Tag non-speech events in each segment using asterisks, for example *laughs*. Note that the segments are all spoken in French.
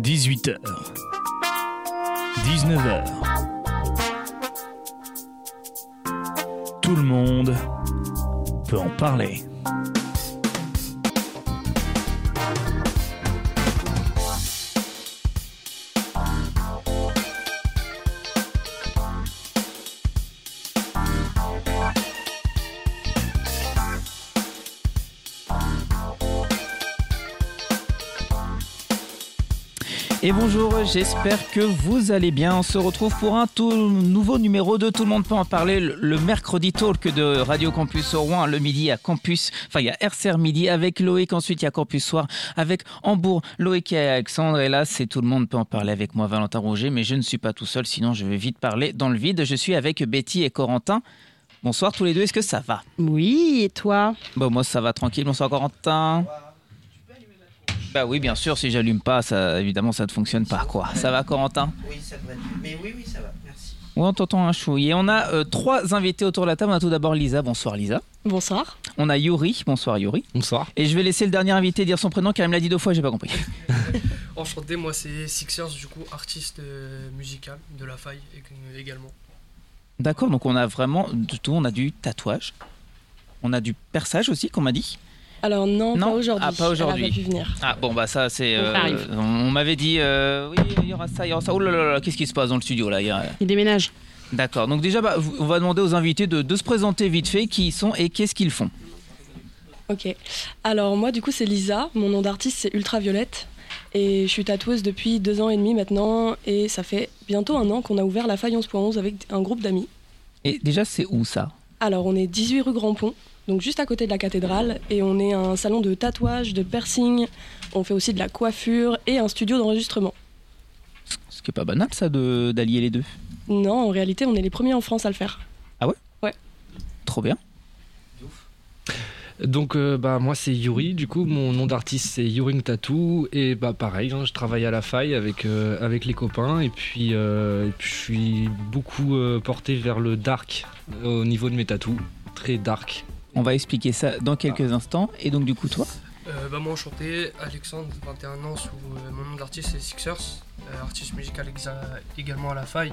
18h. 19h. Tout le monde peut en parler. Et bonjour, j'espère que vous allez bien. On se retrouve pour un tout nouveau numéro de Tout le monde peut en parler, le, mercredi talk de Radio Campus au Rouen, le midi à Campus, enfin il y a RCR midi avec Loïc, ensuite il y a Campus Soir avec Hambourg, Loïc et Alexandre. Et là, c'est Tout le monde peut en parler avec moi, Valentin Roger, mais je ne suis pas tout seul, sinon je vais vite parler dans le vide. Je suis avec Betty et Corentin. Bonsoir tous les deux, est-ce que ça va? Oui, et toi? Bon, moi ça va tranquille. Bonsoir Corentin. Bah oui, bien sûr, si j'allume pas, ça, évidemment, ça ne fonctionne pas, quoi. Ça va, Corentin? Oui, ça devrait. Mais oui, oui, ça va. Merci. Oui, on t'entend un chouille. Et on a euh, trois invités autour de la table. On a tout d'abord Lisa. Bonsoir, Lisa. Bonsoir. On a Yuri. Bonsoir, Yuri. Bonsoir. Et je vais laisser le dernier invité dire son prénom car il me l'a dit deux fois, j'ai pas compris. *laughs* Enchanté, moi c'est Sixers, du coup artiste euh, musical de la faille ég- également. D'accord, donc on a vraiment de tout. On a du tatouage. On a du perçage aussi, qu'on m'a dit. Alors non, Non? pas aujourd'hui. Ah, pas aujourd'hui. Elle a pas pu venir. Ah bon, bah ça, c'est. On arrive. on on m'avait dit, euh, oui, il y aura ça, il y aura ça. Oh là là là, qu'est-ce qui se passe dans le studio là? Il y a- Il déménage. D'accord, donc déjà, bah, on va demander aux invités de, de se présenter vite fait qui ils sont et qu'est-ce qu'ils font. Ok. Alors moi, du coup, c'est Lisa. Mon nom d'artiste, c'est Ultraviolette. Et je suis tatoueuse depuis deux ans et demi maintenant. Et ça fait bientôt un an qu'on a ouvert la faille 11.11 avec un groupe d'amis. Et déjà, c'est où ça? Alors on est 18 rue Grand Pont, donc juste à côté de la cathédrale. Et on est un salon de tatouage, de piercing. On fait aussi de la coiffure et un studio d'enregistrement. Ce qui est pas banal, ça, de- d'allier les deux. Non, en réalité, on est les premiers en France à le faire. Trop bien. Donc euh, bah moi c'est Yuri, du coup mon nom d'artiste c'est Yuring Tattoo et bah pareil, hein, je travaille à la faille avec euh, avec les copains et puis, euh, et puis je suis beaucoup euh, porté vers le dark au niveau de mes tatous, très dark. On va expliquer ça dans quelques instants. Et donc, du coup, toi Euh, bah, moi enchanté, Alexandre, 21 ans, sous euh, mon nom d'artiste c'est Sixers, euh, artiste musical également à la faille.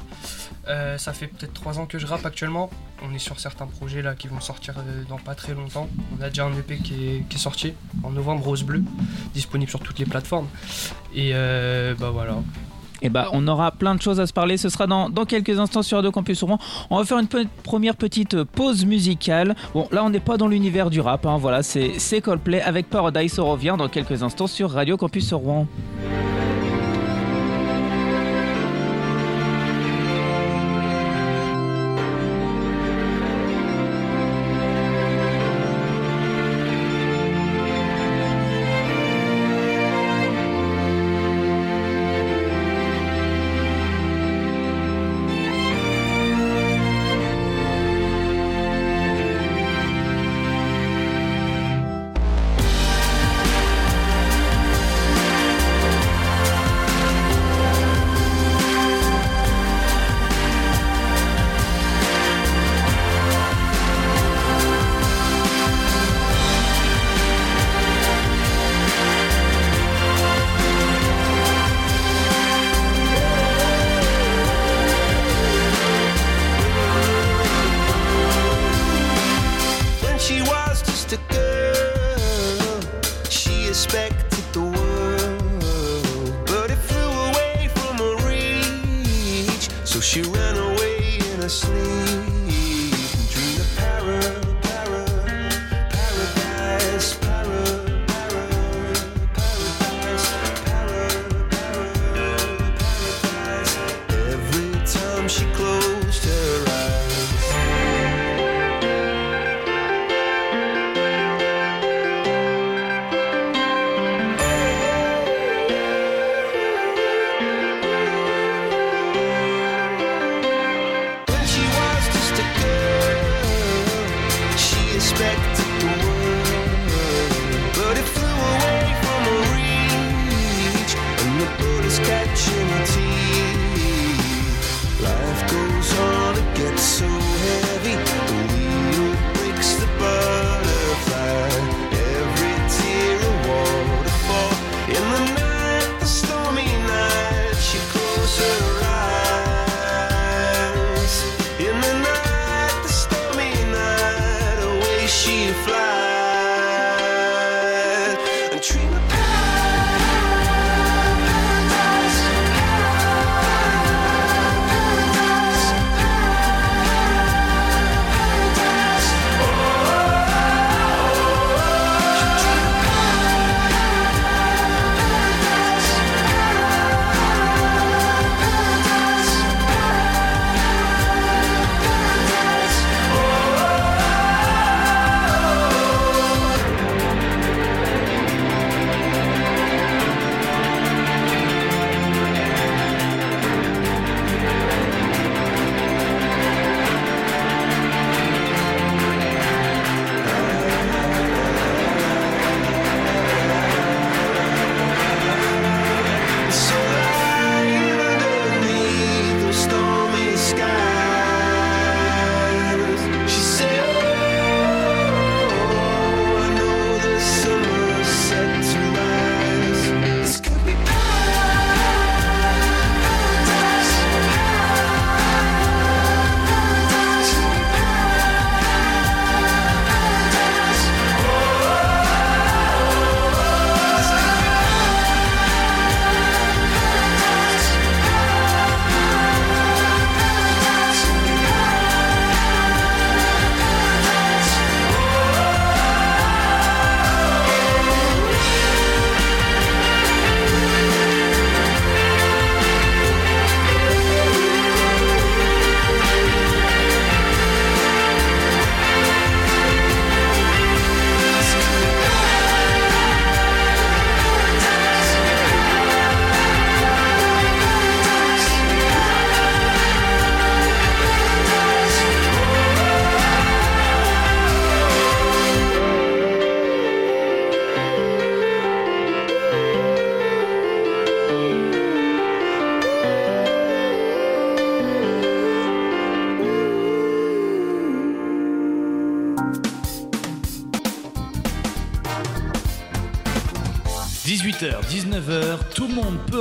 Euh, ça fait peut-être trois ans que je rappe actuellement. On est sur certains projets là qui vont sortir euh, dans pas très longtemps. On a déjà un EP qui est, qui est sorti en novembre, Rose Bleu, disponible sur toutes les plateformes. Et euh, bah voilà. Eh ben, on aura plein de choses à se parler. Ce sera dans, quelques instants sur Radio Campus Rouen. On va faire une première petite pause musicale. Bon, là, on n'est pas dans l'univers du rap. hein. Voilà, c'est c'est Coldplay avec Paradise. On revient dans quelques instants sur Radio Campus Rouen.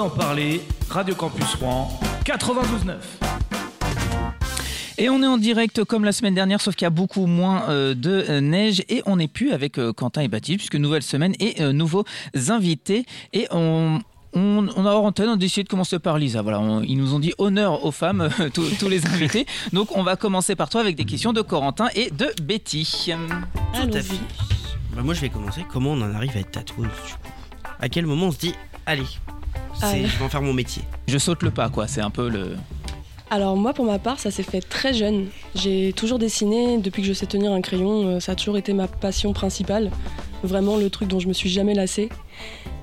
Peut en parler. Radio Campus Rouen, 92.9. Et on est en direct comme la semaine dernière, sauf qu'il y a beaucoup moins euh, de euh, neige et on n'est plus avec euh, Quentin et Baptiste, puisque nouvelle semaine et euh, nouveaux invités. Et on, on, on a hors antenne, on a décidé de commencer par Lisa. Voilà, on- ils nous ont dit honneur aux femmes, euh, tous, tous les invités. Donc on va commencer par toi avec des questions de Corentin et de Betty. Tout à fait. Bah, moi, je vais commencer. Comment on en arrive à être tatoueuse du coup À quel moment on se dit, allez, c'est- je vais en faire mon métier Je saute le pas, quoi. C'est un peu le. Alors moi pour ma part ça s'est fait très jeune. J'ai toujours dessiné depuis que je sais tenir un crayon. euh, Ça a toujours été ma passion principale. Vraiment le truc dont je me suis jamais lassée.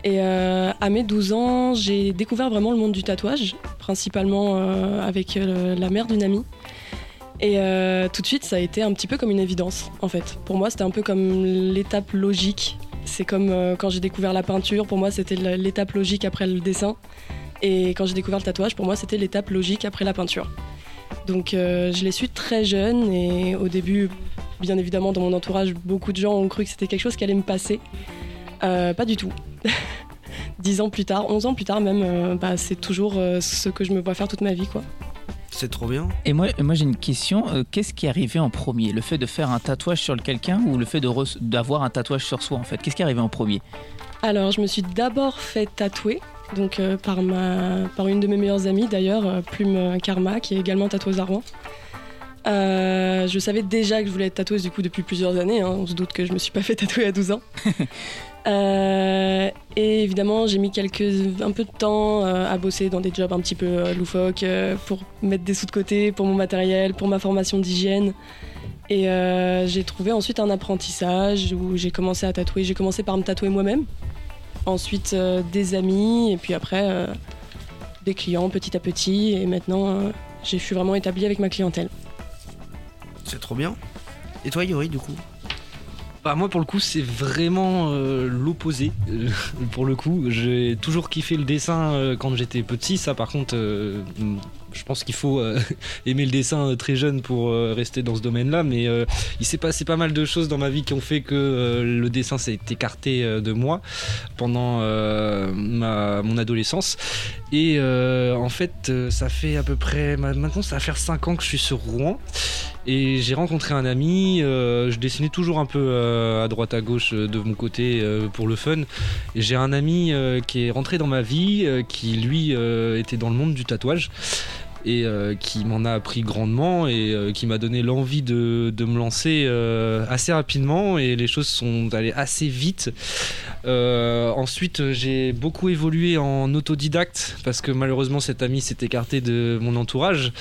Et euh, à mes 12 ans j'ai découvert vraiment le monde du tatouage, principalement euh, avec euh, la mère d'une amie. Et euh, tout de suite ça a été un petit peu comme une évidence en fait. Pour moi c'était un peu comme l'étape logique. C'est comme euh, quand j'ai découvert la peinture, pour moi c'était l'étape logique après le dessin. Et quand j'ai découvert le tatouage, pour moi, c'était l'étape logique après la peinture. Donc euh, je l'ai su très jeune et au début, bien évidemment, dans mon entourage, beaucoup de gens ont cru que c'était quelque chose qui allait me passer. Euh, pas du tout. *laughs* Dix ans plus tard, 11 ans plus tard même, bah, c'est toujours ce que je me vois faire toute ma vie. quoi. C'est trop bien. Et moi, moi j'ai une question. Euh, Qu'est-ce qui est arrivé en premier? Le fait de faire un tatouage sur quelqu'un ou le fait d'avoir un tatouage sur soi en fait? Qu'est-ce qui est arrivé en premier? Alors, je me suis d'abord fait tatouer, donc euh, par, ma, par une de mes meilleures amies d'ailleurs, euh, Plume Karma, qui est également tatoueuse à Rouen. Euh, je savais déjà que je voulais être tatoueuse du coup depuis plusieurs années. hein. On se doute que je me suis pas fait tatouer à 12 ans. *laughs* Euh, et évidemment, j'ai mis quelques, un peu de temps euh, à bosser dans des jobs un petit peu loufoques pour mettre des sous de côté pour mon matériel, pour ma formation d'hygiène. Et j'ai trouvé ensuite un apprentissage où j'ai commencé à tatouer. J'ai commencé par me tatouer moi-même ensuite des amis, et puis après des clients petit à petit. Et maintenant, je suis vraiment établie avec ma clientèle. C'est trop bien. Et toi, Yori, du coup Bah moi pour le coup c'est vraiment euh, l'opposé. *laughs* Pour le coup j'ai toujours kiffé le dessin euh, quand j'étais petit. Ça par contre euh, je pense qu'il faut *laughs* aimer le dessin très jeune pour rester dans ce domaine-là. Mais euh, il s'est passé pas mal de choses dans ma vie qui ont fait que le dessin s'est écarté de moi pendant mon adolescence. Et en fait ça fait à peu près maintenant ça va faire 5 ans que je suis sur Rouen. Et j'ai rencontré un ami, euh, je dessinais toujours un peu euh, à droite à gauche euh, de mon côté pour le fun. J'ai un ami qui est rentré dans ma vie, qui lui était dans le monde du tatouage et qui m'en a appris grandement et qui m'a donné l'envie de, me lancer assez rapidement et les choses sont allées assez vite. Ensuite, j'ai beaucoup évolué en autodidacte parce que malheureusement cet ami s'est écarté de mon entourage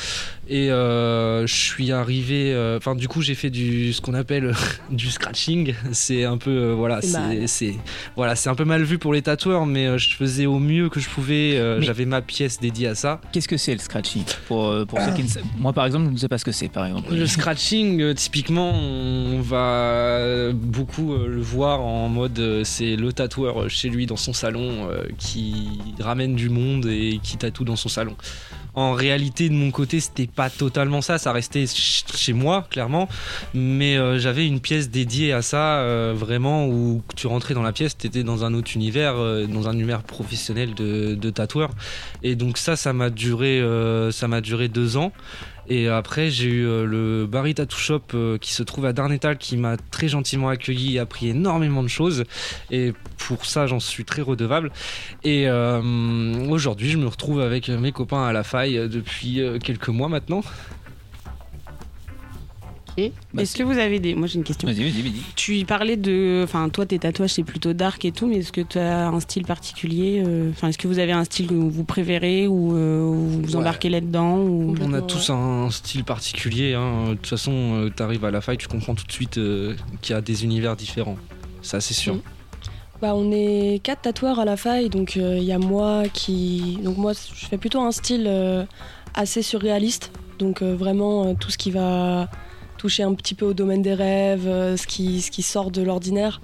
et euh, je suis arrivé. euh, Enfin, du coup, j'ai fait du ce qu'on appelle *laughs* du scratching. C'est un peu euh, voilà, C'est voilà, c'est un peu mal vu pour les tatoueurs, mais je faisais au mieux que je pouvais. J'avais ma pièce dédiée à ça. Qu'est-ce que c'est le scratching pour, pour ceux qui ne savent- Moi par exemple, je ne sais pas ce que c'est par exemple. Le scratching, typiquement, on va beaucoup le voir en mode c'est le tatoueur chez lui dans son salon qui ramène du monde et qui tatoue dans son salon. En réalité, de mon côté, c'était pas totalement ça. Ça restait ch- chez moi, clairement. Mais euh, j'avais une pièce dédiée à ça, euh, vraiment, où tu rentrais dans la pièce, tu étais dans un autre univers, euh, dans un univers professionnel de, de tatoueur. Et donc ça, ça m'a duré, euh, ça m'a duré deux ans. Et après, j'ai eu euh, le Barry Tattoo Shop euh, qui se trouve à Darnétal qui m'a très gentiment accueilli et appris énormément de choses. Et pour ça, j'en suis très redevable. Et euh, aujourd'hui, je me retrouve avec mes copains à la faille depuis quelques mois maintenant. Et Bah, est-ce que vous avez des. Moi j'ai une question. Vas-y, vas-y, vas-y. Tu parlais de. Enfin, toi, tes tatouages, c'est plutôt dark et tout, mais est-ce que tu as un style particulier euh, Enfin, est-ce que vous avez un style que vous préférez ou euh, vous Ouais. embarquez là-dedans ou... On a tous un style particulier. hein. De toute façon, tu arrives à la faille, tu comprends tout de suite euh, qu'il y a des univers différents. Ça, c'est sûr. Mm. Bah, on est quatre tatoueurs à la faille, donc euh, il y a moi qui. Donc, moi, je fais plutôt un style euh, assez surréaliste. Donc, euh, vraiment, euh, tout ce qui va toucher un petit peu au domaine des rêves, euh, ce, qui, sort de l'ordinaire.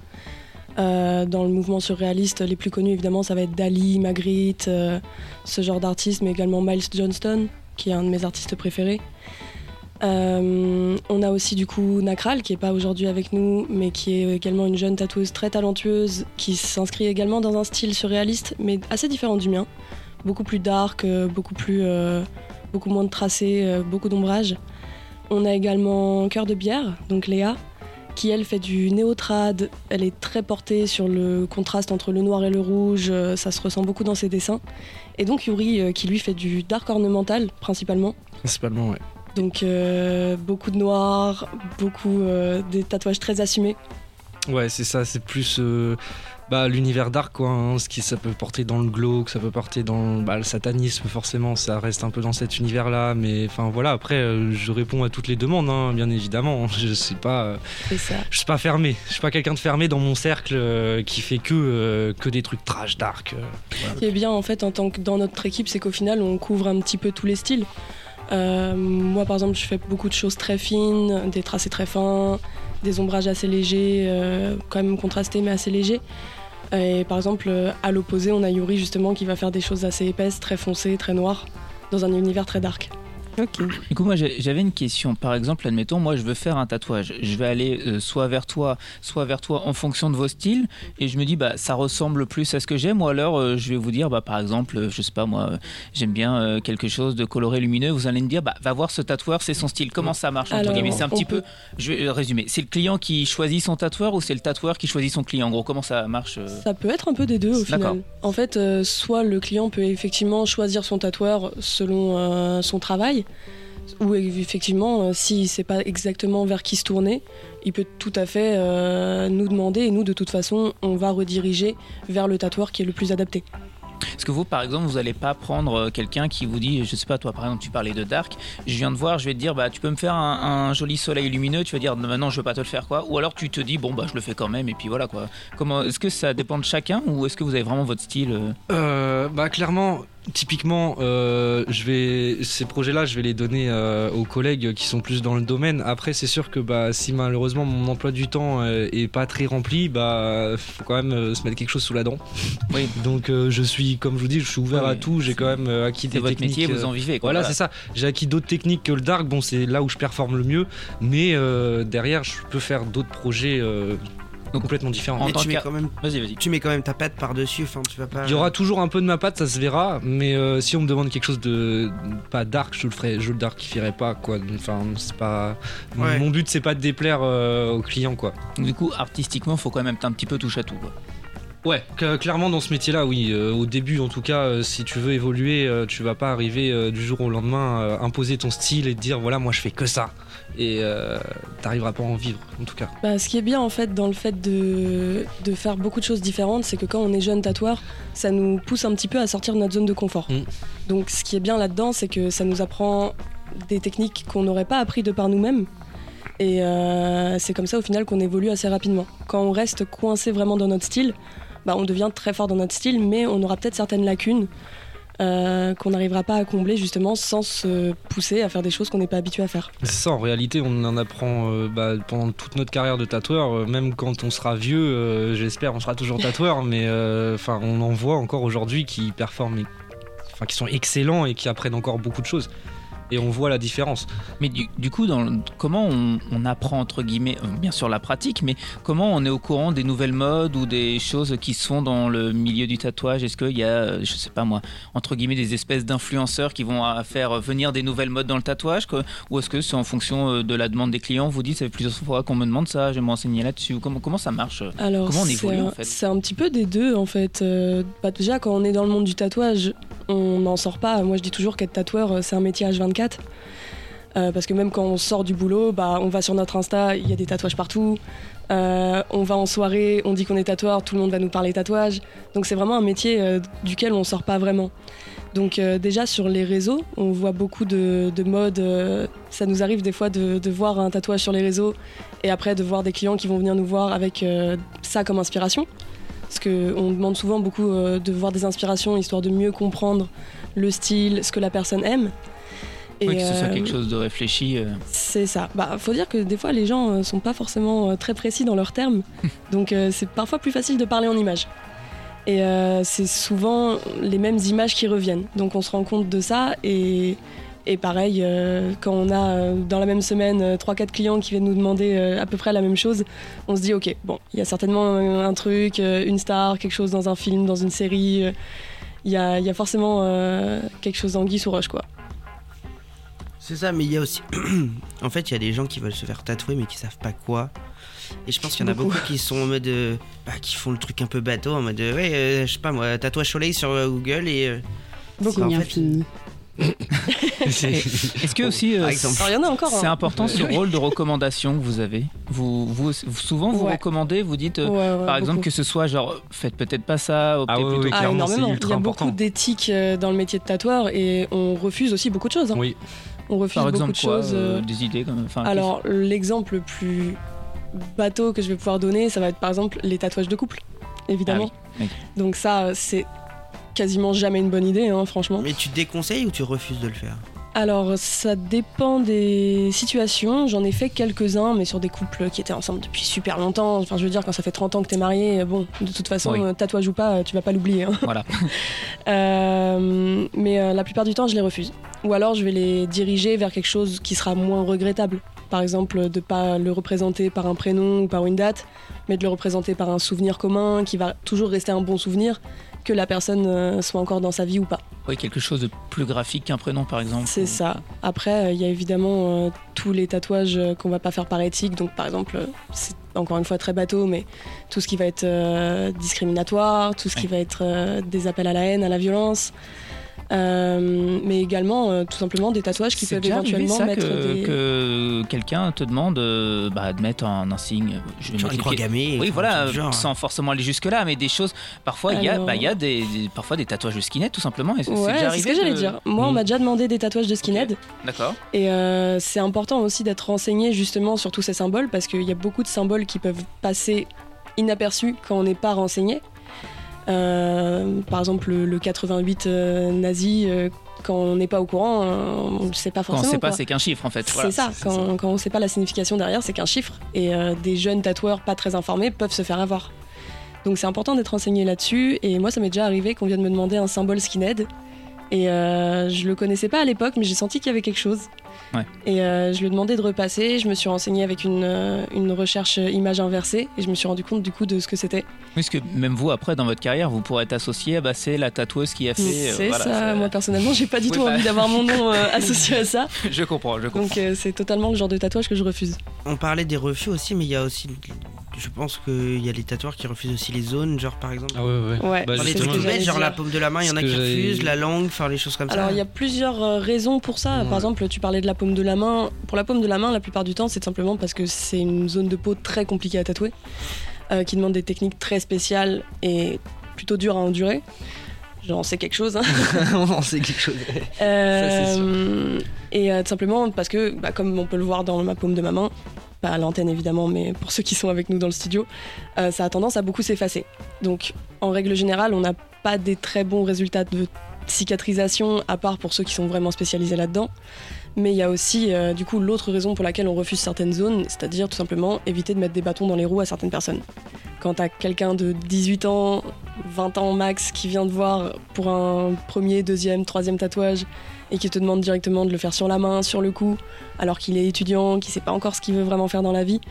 Euh, dans le mouvement surréaliste, les plus connus, évidemment, ça va être Dali, Magritte, euh, ce genre d'artistes, mais également Miles Johnston, qui est un de mes artistes préférés. On a aussi du coup Nakral qui est pas aujourd'hui avec nous, mais qui est également une jeune tatoueuse très talentueuse qui s'inscrit également dans un style surréaliste, mais assez différent du mien, beaucoup plus dark, beaucoup plus, beaucoup moins de tracés, beaucoup d'ombrage. On a également Cœur de bière, donc Léa, qui elle fait du néo-trad. Elle est très portée sur le contraste entre le noir et le rouge. euh, Ça se ressent beaucoup dans ses dessins. Et donc Yuri, euh, qui lui fait du dark ornemental principalement. Principalement, ouais. Donc euh, beaucoup de noir, beaucoup euh, des tatouages très assumés. Ouais, c'est ça, c'est plus euh, bah, l'univers dark, quoi. hein, ce qui ça peut porter dans le glauque, ça peut porter dans bah, le satanisme, forcément, ça reste un peu dans cet univers-là. Mais enfin voilà, après, euh, je réponds à toutes les demandes, hein, bien évidemment. Je suis pas, euh, C'est ça. je suis pas fermé. Je suis pas quelqu'un de fermé dans mon cercle euh, qui fait que que des trucs trash, dark. Ce qui est bien en fait en tant que dans notre équipe, c'est qu'au final on couvre un petit peu tous les styles. Moi par exemple, je fais beaucoup de choses très fines, des tracés très fins, des ombrages assez légers, quand même contrastés mais assez légers. Et par exemple, à l'opposé, on a Yuri justement qui va faire des choses assez épaisses, très foncées, très noires, dans un univers très dark. Ok. Du coup, moi, j'avais une question. Par exemple, admettons, moi, je veux faire un tatouage. Je vais aller euh, soit vers toi, soit vers toi en fonction de vos styles. Et je me dis, bah, ça ressemble plus à ce que j'aime. Ou alors, euh, je vais vous dire, bah, par exemple, euh, je sais pas, moi, euh, j'aime bien quelque chose de coloré, lumineux. Vous allez me dire, bah, va voir ce tatoueur, c'est son style. Comment ça marche entre Alors, guillemets? C'est un petit peut- peu. Je vais résumer. C'est le client qui choisit son tatoueur ou c'est le tatoueur qui choisit son client? En gros, comment ça marche Ça peut être un peu des deux au final. En fait, soit le client peut effectivement choisir son tatoueur selon son travail, ou effectivement, euh, s'il ne sait pas exactement vers qui se tourner, il peut tout à fait euh, nous demander et nous, de toute façon, on va rediriger vers le tatoueur qui est le plus adapté. Est-ce que vous, par exemple, vous n'allez pas prendre euh, quelqu'un qui vous dit, je sais pas, toi, par exemple, tu parlais de Dark, je viens de voir, je vais te dire, bah, tu peux me faire un, un joli soleil lumineux, tu vas dire, maintenant, je veux pas te le faire, quoi. Ou alors tu te dis, bon, bah, je le fais quand même, et puis voilà, quoi. Comment, est-ce que ça dépend de chacun, ou est-ce que vous avez vraiment votre style Euh, bah clairement, typiquement, euh, je vais ces projets-là, je vais les donner euh, aux collègues qui sont plus dans le domaine. Après, c'est sûr que bah si malheureusement mon emploi du temps euh, est pas très rempli, bah faut quand même euh, se mettre quelque chose sous la dent. Oui. Donc je suis, comme je vous dis, je suis ouvert Oui, à tout. J'ai quand même acquis des votre techniques. métier, vous en vivez, quoi. voilà, c'est ça. J'ai acquis d'autres techniques que le dark. Bon, c'est là où je performe le mieux. Mais derrière, je peux faire d'autres projets Donc, complètement différents. en tant tu mets quand même, Vas-y, vas-y. tu mets quand même ta patte par dessus. Enfin, tu vas pas. Il y aura toujours un peu de ma patte, ça se verra, mais euh, si on me demande quelque chose de pas dark, je le ferai, je le darkifierai pas quoi. Enfin, c'est pas Ouais. mon but, c'est pas de déplaire euh, aux clients quoi. Du coup, artistiquement, faut quand même être un petit peu touche à tout, quoi. Ouais, clairement dans ce métier-là, oui. euh, au début, en tout cas, euh, si tu veux évoluer, euh, tu vas pas arriver euh, du jour au lendemain, imposer ton style et te dire voilà, moi je fais que ça. Et t'arriveras pas à en vivre, en tout cas. Bah, ce qui est bien en fait dans le fait de, de faire beaucoup de choses différentes, c'est que quand on est jeune tatoueur, ça nous pousse un petit peu à sortir de notre zone de confort. Mm. Donc ce qui est bien là-dedans, c'est que ça nous apprend des techniques qu'on n'aurait pas appris de par nous-mêmes. Et c'est comme ça au final qu'on évolue assez rapidement. Quand on reste coincé vraiment dans notre style, bah, on devient très fort dans notre style, mais on aura peut-être certaines lacunes euh, qu'on n'arrivera pas à combler justement sans se pousser à faire des choses qu'on n'est pas habitué à faire. C'est ça, en réalité, on en apprend euh, bah, pendant toute notre carrière de tatoueur, euh, même quand on sera vieux, j'espère, on sera toujours *laughs* tatoueur, mais enfin, on en voit encore aujourd'hui qui performent, enfin, qui sont excellents et qui apprennent encore beaucoup de choses. Et on voit la différence. Mais du, du coup, dans comment on, on apprend, entre guillemets, euh, bien sûr la pratique, mais comment on est au courant des nouvelles modes ou des choses qui se font dans le milieu du tatouage? Est-ce qu'il y a, euh, je sais pas moi, entre guillemets, des espèces d'influenceurs qui vont euh, faire venir des nouvelles modes dans le tatouage quoi? Ou est-ce que c'est en fonction de la demande des clients? Vous dites, ça fait plusieurs fois qu'on me demande ça, je vais me renseigner là-dessus. Comment, comment ça marche Alors, Comment on c'est évolue, un- en fait? C'est un petit peu des deux en fait. Euh, bah, déjà, quand on est dans le monde du tatouage, on n'en sort pas. Moi, je dis toujours qu'être tatoueur, euh, c'est un métier H24. Euh, parce que même quand on sort du boulot, bah, on va sur notre Insta, il y a des tatouages partout. Euh, on va en soirée, on dit qu'on est tatoueur, tout le monde va nous parler tatouage. Donc c'est vraiment un métier duquel on sort pas vraiment. Donc déjà sur les réseaux, on voit beaucoup de, de modes. ça nous arrive des fois de, voir un tatouage sur les réseaux et après de voir des clients qui vont venir nous voir avec ça comme inspiration. Parce qu'on demande souvent beaucoup euh, de voir des inspirations histoire de mieux comprendre le style, ce que la personne aime. Et, Oui, que ce soit euh, quelque chose de réfléchi. euh. c'est ça. Bah, faut dire que des fois, les gens sont pas forcément très précis dans leurs termes. *laughs* Donc, c'est parfois plus facile de parler en images. Et euh, c'est souvent les mêmes images qui reviennent. Donc, on se rend compte de ça et Et pareil, euh, quand on a euh, dans la même semaine euh, 3-4 clients qui viennent nous demander euh, à peu près la même chose, on se dit ok, bon, il y a certainement euh, un truc, euh, une star, quelque chose dans un film, dans une série. euh, Il y, a, il y a forcément euh, quelque chose d'anguille sous roche, quoi. C'est ça, mais il y a aussi. *clears throat* en fait, il y a des gens qui veulent se faire tatouer mais qui savent pas quoi. Et je pense qu'il y en a Beaucoup. beaucoup qui sont en mode. euh, bah, qui font le truc un peu bateau, en mode. euh, ouais, euh, je sais pas moi, tatouage soleil sur euh, Google et. euh, Beaucoup. en fait, infini. *laughs* Est-ce que aussi, euh, Par exemple. Alors il y en a encore. c'est hein. important ce rôle de recommandation que vous avez vous, vous, vous- souvent vous Ouais. recommandez, vous dites euh, Ouais, ouais, par exemple beaucoup. que ce soit genre faites peut-être pas ça, optez Ah plutôt oui, Ah, énormément. Il y ultra a important. beaucoup d'éthique euh, dans le métier de tatoueur et on refuse aussi beaucoup de choses. hein. Oui, On refuse par beaucoup exemple de quoi, choses. euh, euh, des idées enfin, Alors, l'exemple le plus bateau que je vais pouvoir donner, ça va être par exemple les tatouages de couple, évidemment. Ah oui, Donc ça, c'est quasiment jamais une bonne idée, hein, franchement. Mais tu déconseilles ou tu refuses de le faire Alors, ça dépend des situations. J'en ai fait quelques-uns, mais sur des couples qui étaient ensemble depuis super longtemps. Enfin, je veux dire, quand ça fait 30 ans que t'es marié, bon, de toute façon, Oui. euh, tatouage ou pas, euh, tu vas pas l'oublier. hein. voilà. *laughs* Euh, mais euh, la plupart du temps, je les refuse. Ou alors, je vais les diriger vers quelque chose qui sera moins regrettable. Par exemple, de pas le représenter par un prénom ou par une date, mais de le représenter par un souvenir commun qui va toujours rester un bon souvenir, que la personne euh, soit encore dans sa vie ou pas. Oui, quelque chose de plus graphique qu'un prénom par exemple. C'est ça. Après, euh, il y a évidemment euh, tous les tatouages qu'on va pas faire par éthique. Donc, par exemple, c'est encore une fois très bateau, mais tout ce qui va être discriminatoire, tout ce qui va être des appels à la haine, à la violence. Euh, mais également, euh, tout simplement, des tatouages qui peuvent déjà éventuellement ça mettre que, des. que quelqu'un te demande euh, bah, de mettre un, un signe. Je vais Genre une croix gammée. Oui, voilà, genre. sans forcément aller jusque-là, mais des choses. Parfois, il y a, bah, il y a des, des- parfois des tatouages de skinhead, tout simplement. Et Ouais, déjà c'est arrivé. ce que j'allais dire. Moi, on Mm. m'a déjà demandé des tatouages de skinhead. D'accord. Et euh, c'est important aussi d'être renseigné justement sur tous ces symboles parce qu'il y a beaucoup de symboles qui peuvent passer inaperçus quand on n'est pas renseigné. Euh, par exemple, le, le 88 euh, nazi, euh, quand on n'est pas au courant, on ne sait pas Quand on forcément. sait pas, c'est qu'un chiffre en fait. C'est ça, quand, quand on ne sait pas la signification derrière, c'est qu'un chiffre. Et euh, des jeunes tatoueurs pas très informés peuvent se faire avoir. Donc c'est important d'être renseigné là-dessus. Et moi, ça m'est déjà arrivé qu'on vienne me demander un symbole skinhead. Et euh, je le connaissais pas à l'époque, mais j'ai senti qu'il y avait quelque chose. Ouais. Et euh, je lui ai demandé de repasser. Je me suis renseignée avec une, euh, une recherche image inversée. Et je me suis rendu compte du coup de ce que c'était. Parce que même vous, après, dans votre carrière, vous pourrez être associé, ah bah, c'est la tatoueuse qui a fait. euh, C'est voilà, ça. Moi, personnellement, j'ai pas du Oui, tout bah. envie d'avoir mon nom euh, *laughs* associé à ça. je comprends, je comprends. Donc euh, c'est totalement le genre de tatouage que je refuse. On parlait des refus aussi, mais il y a aussi. Je pense qu'il y a les tatoueurs qui refusent aussi les zones, genre par exemple. ah ouais, ouais. Ouais, Bah, les trucs bêtes, genre la paume de la main, il y en a qui refusent, la langue, faire les choses comme Alors ça. il y a plusieurs euh, raisons pour ça. Ouais. Par exemple, tu parlais de la paume de la main. Pour la paume de la main, la plupart du temps, c'est simplement parce que c'est une zone de peau très compliquée à tatouer, euh, qui demande des techniques très spéciales et plutôt dures à endurer. J'en sais quelque chose. hein. *laughs* on en sait quelque chose. Euh, et euh, tout simplement parce que, bah, comme on peut le voir dans ma paume de ma main, pas à l'antenne évidemment, mais pour ceux qui sont avec nous dans le studio, euh, ça a tendance à beaucoup s'effacer. Donc, en règle générale, on n'a pas des très bons résultats de cicatrisation, à part pour ceux qui sont vraiment spécialisés là-dedans. Mais il y a aussi, euh, du coup, l'autre raison pour laquelle on refuse certaines zones, c'est-à-dire tout simplement éviter de mettre des bâtons dans les roues à certaines personnes. Quand t'as quelqu'un de 18 ans, 20 ans max, qui vient te voir pour un premier, deuxième, troisième tatouage, et qui te demande directement de le faire sur la main, sur le cou, alors qu'il est étudiant, qu'il sait pas encore ce qu'il veut vraiment faire dans la vie,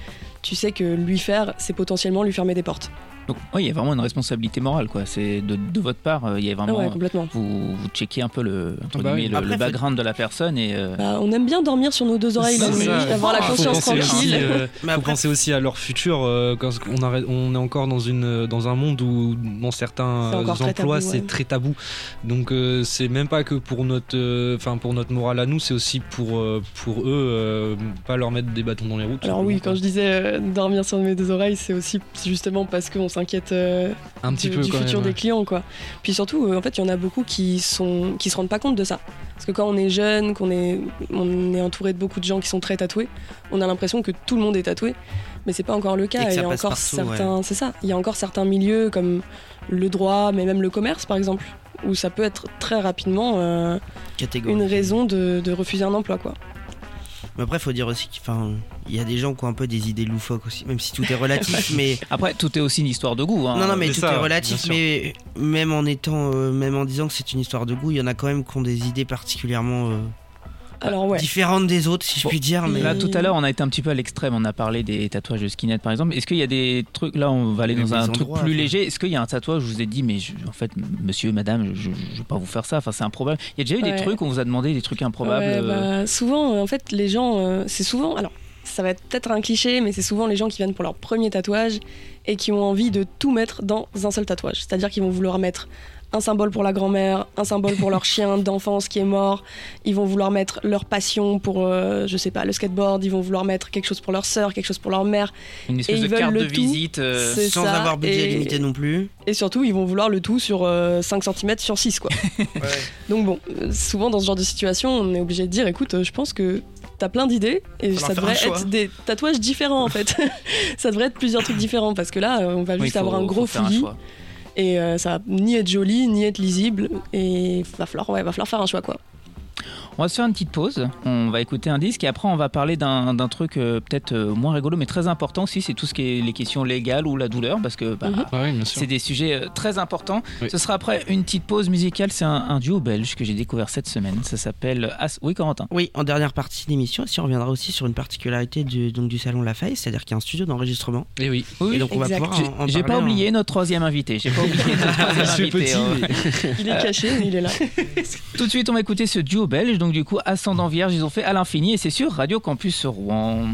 tu sais que lui faire, c'est potentiellement lui fermer des portes. Donc, oui, il y a vraiment une responsabilité morale, quoi. C'est de, de votre part, euh, il y a Ah vraiment. ouais, complètement. vous, vous checkez un peu le, entre Bah oui. le, Après, le faut- background de la personne et. euh, Bah, on aime bien dormir sur nos deux oreilles, avoir la Faut conscience tranquille. euh, *laughs* Mais faut penser aussi à leur futur euh, quand on, est encore dans, une, dans un monde où dans certains euh, emplois c'est ouais. très tabou donc euh, c'est même pas que pour notre euh, enfin pour notre morale à nous c'est aussi pour euh, pour eux euh, pas leur mettre des bâtons dans les roues Alors oui, quand je disais euh, dormir sur mes deux oreilles, c'est aussi justement parce qu'on s'inquiète euh, quoi. un petit du, peu du quand futur même, des clients, quoi. Puis surtout, euh, en fait, il y en a beaucoup qui sont qui se rendent pas compte de ça. Parce que quand on est jeune, qu'on est on est entouré de beaucoup de gens qui sont très tatoués, on a l'impression que tout le monde est tatoué, mais c'est pas encore le cas. Il y a encore partout, certains, c'est ça. Il y a encore certains milieux comme le droit, mais même le commerce, par exemple, où ça peut être très rapidement euh, une raison de, de refuser un emploi, quoi. Mais après, faut dire aussi qu'il y a des gens qui ont un peu des idées loufoques aussi, même si tout est relatif. mais Après, tout est aussi une histoire de goût. hein. non, non, mais tout ça, est relatif. Mais même en étant, euh, même en disant que c'est une histoire de goût, il y en a quand même qui ont des idées particulièrement euh, Alors ouais. différente des autres, si je puis dire. Mais Là, tout à l'heure, on a été un petit peu à l'extrême. On a parlé des tatouages de skinhead, par exemple. Est-ce qu'il y a des trucs. Là, on va aller dans un des truc endroits, plus enfin. léger. Est-ce qu'il y a un tatouage où je vous ai dit, mais je- en fait, monsieur, madame, je ne vais pas vous faire ça. Enfin, c'est improbable. Il y a déjà eu Ouais. des trucs où on vous a demandé des trucs improbables. Ouais, euh, bah, souvent, euh, en fait, les gens, euh, c'est souvent. Alors, ça va être peut-être un cliché, mais c'est souvent les gens qui viennent pour leur premier tatouage et qui ont envie de tout mettre dans un seul tatouage. C'est-à-dire qu'ils vont vouloir mettre un symbole pour la grand-mère, un symbole pour leur chien d'enfance qui est mort. Ils vont vouloir mettre leur passion pour, euh, je sais pas, le skateboard. Ils vont vouloir mettre quelque chose pour leur sœur, quelque chose pour leur mère. Une espèce Et de ils veulent carte le de tout. visite. euh, sans ça, avoir budget et- limité non plus. Et surtout, ils vont vouloir le tout sur euh, 5 cm sur 6, quoi. *laughs* Donc bon, euh, souvent dans ce genre de situation, on est obligé de dire, écoute, je pense que t'as plein d'idées et ça devrait être des tatouages différents en fait. *laughs* ça devrait être plusieurs trucs différents parce que là, on va oui, juste faut- avoir un gros un fouillis choix. Et euh, ça va ni être joli, ni être lisible et va falloir, ouais, va falloir faire un choix quoi. On va se faire une petite pause. On va écouter un disque et après, on va parler d'un d'un truc euh, peut-être euh, moins rigolo, mais très important aussi. C'est tout ce qui est les questions légales ou la douleur, parce que bah, Mhm. Ah oui. C'est des sujets euh, très importants. Oui. Ce sera après une petite pause musicale. C'est un, un duo belge que j'ai découvert cette semaine. Ça s'appelle As. Oui, Corentin. Oui, en dernière partie d'émission, si on reviendra aussi sur une particularité du, donc, du salon La Faille, c'est-à-dire qu'il y a un studio d'enregistrement. Et oui. Oui, Et donc on va pouvoir J'ai- en, en J'ai pas en- oublié notre troisième invité. J'ai pas oublié *laughs* notre troisième invité. petit, hein. mais- *laughs* Il est caché, mais il est là. Tout de suite, on va écouter ce duo belge. Donc, du coup, Ascendant Vierge, ils ont fait à l'infini et c'est sur Radio Campus Rouen.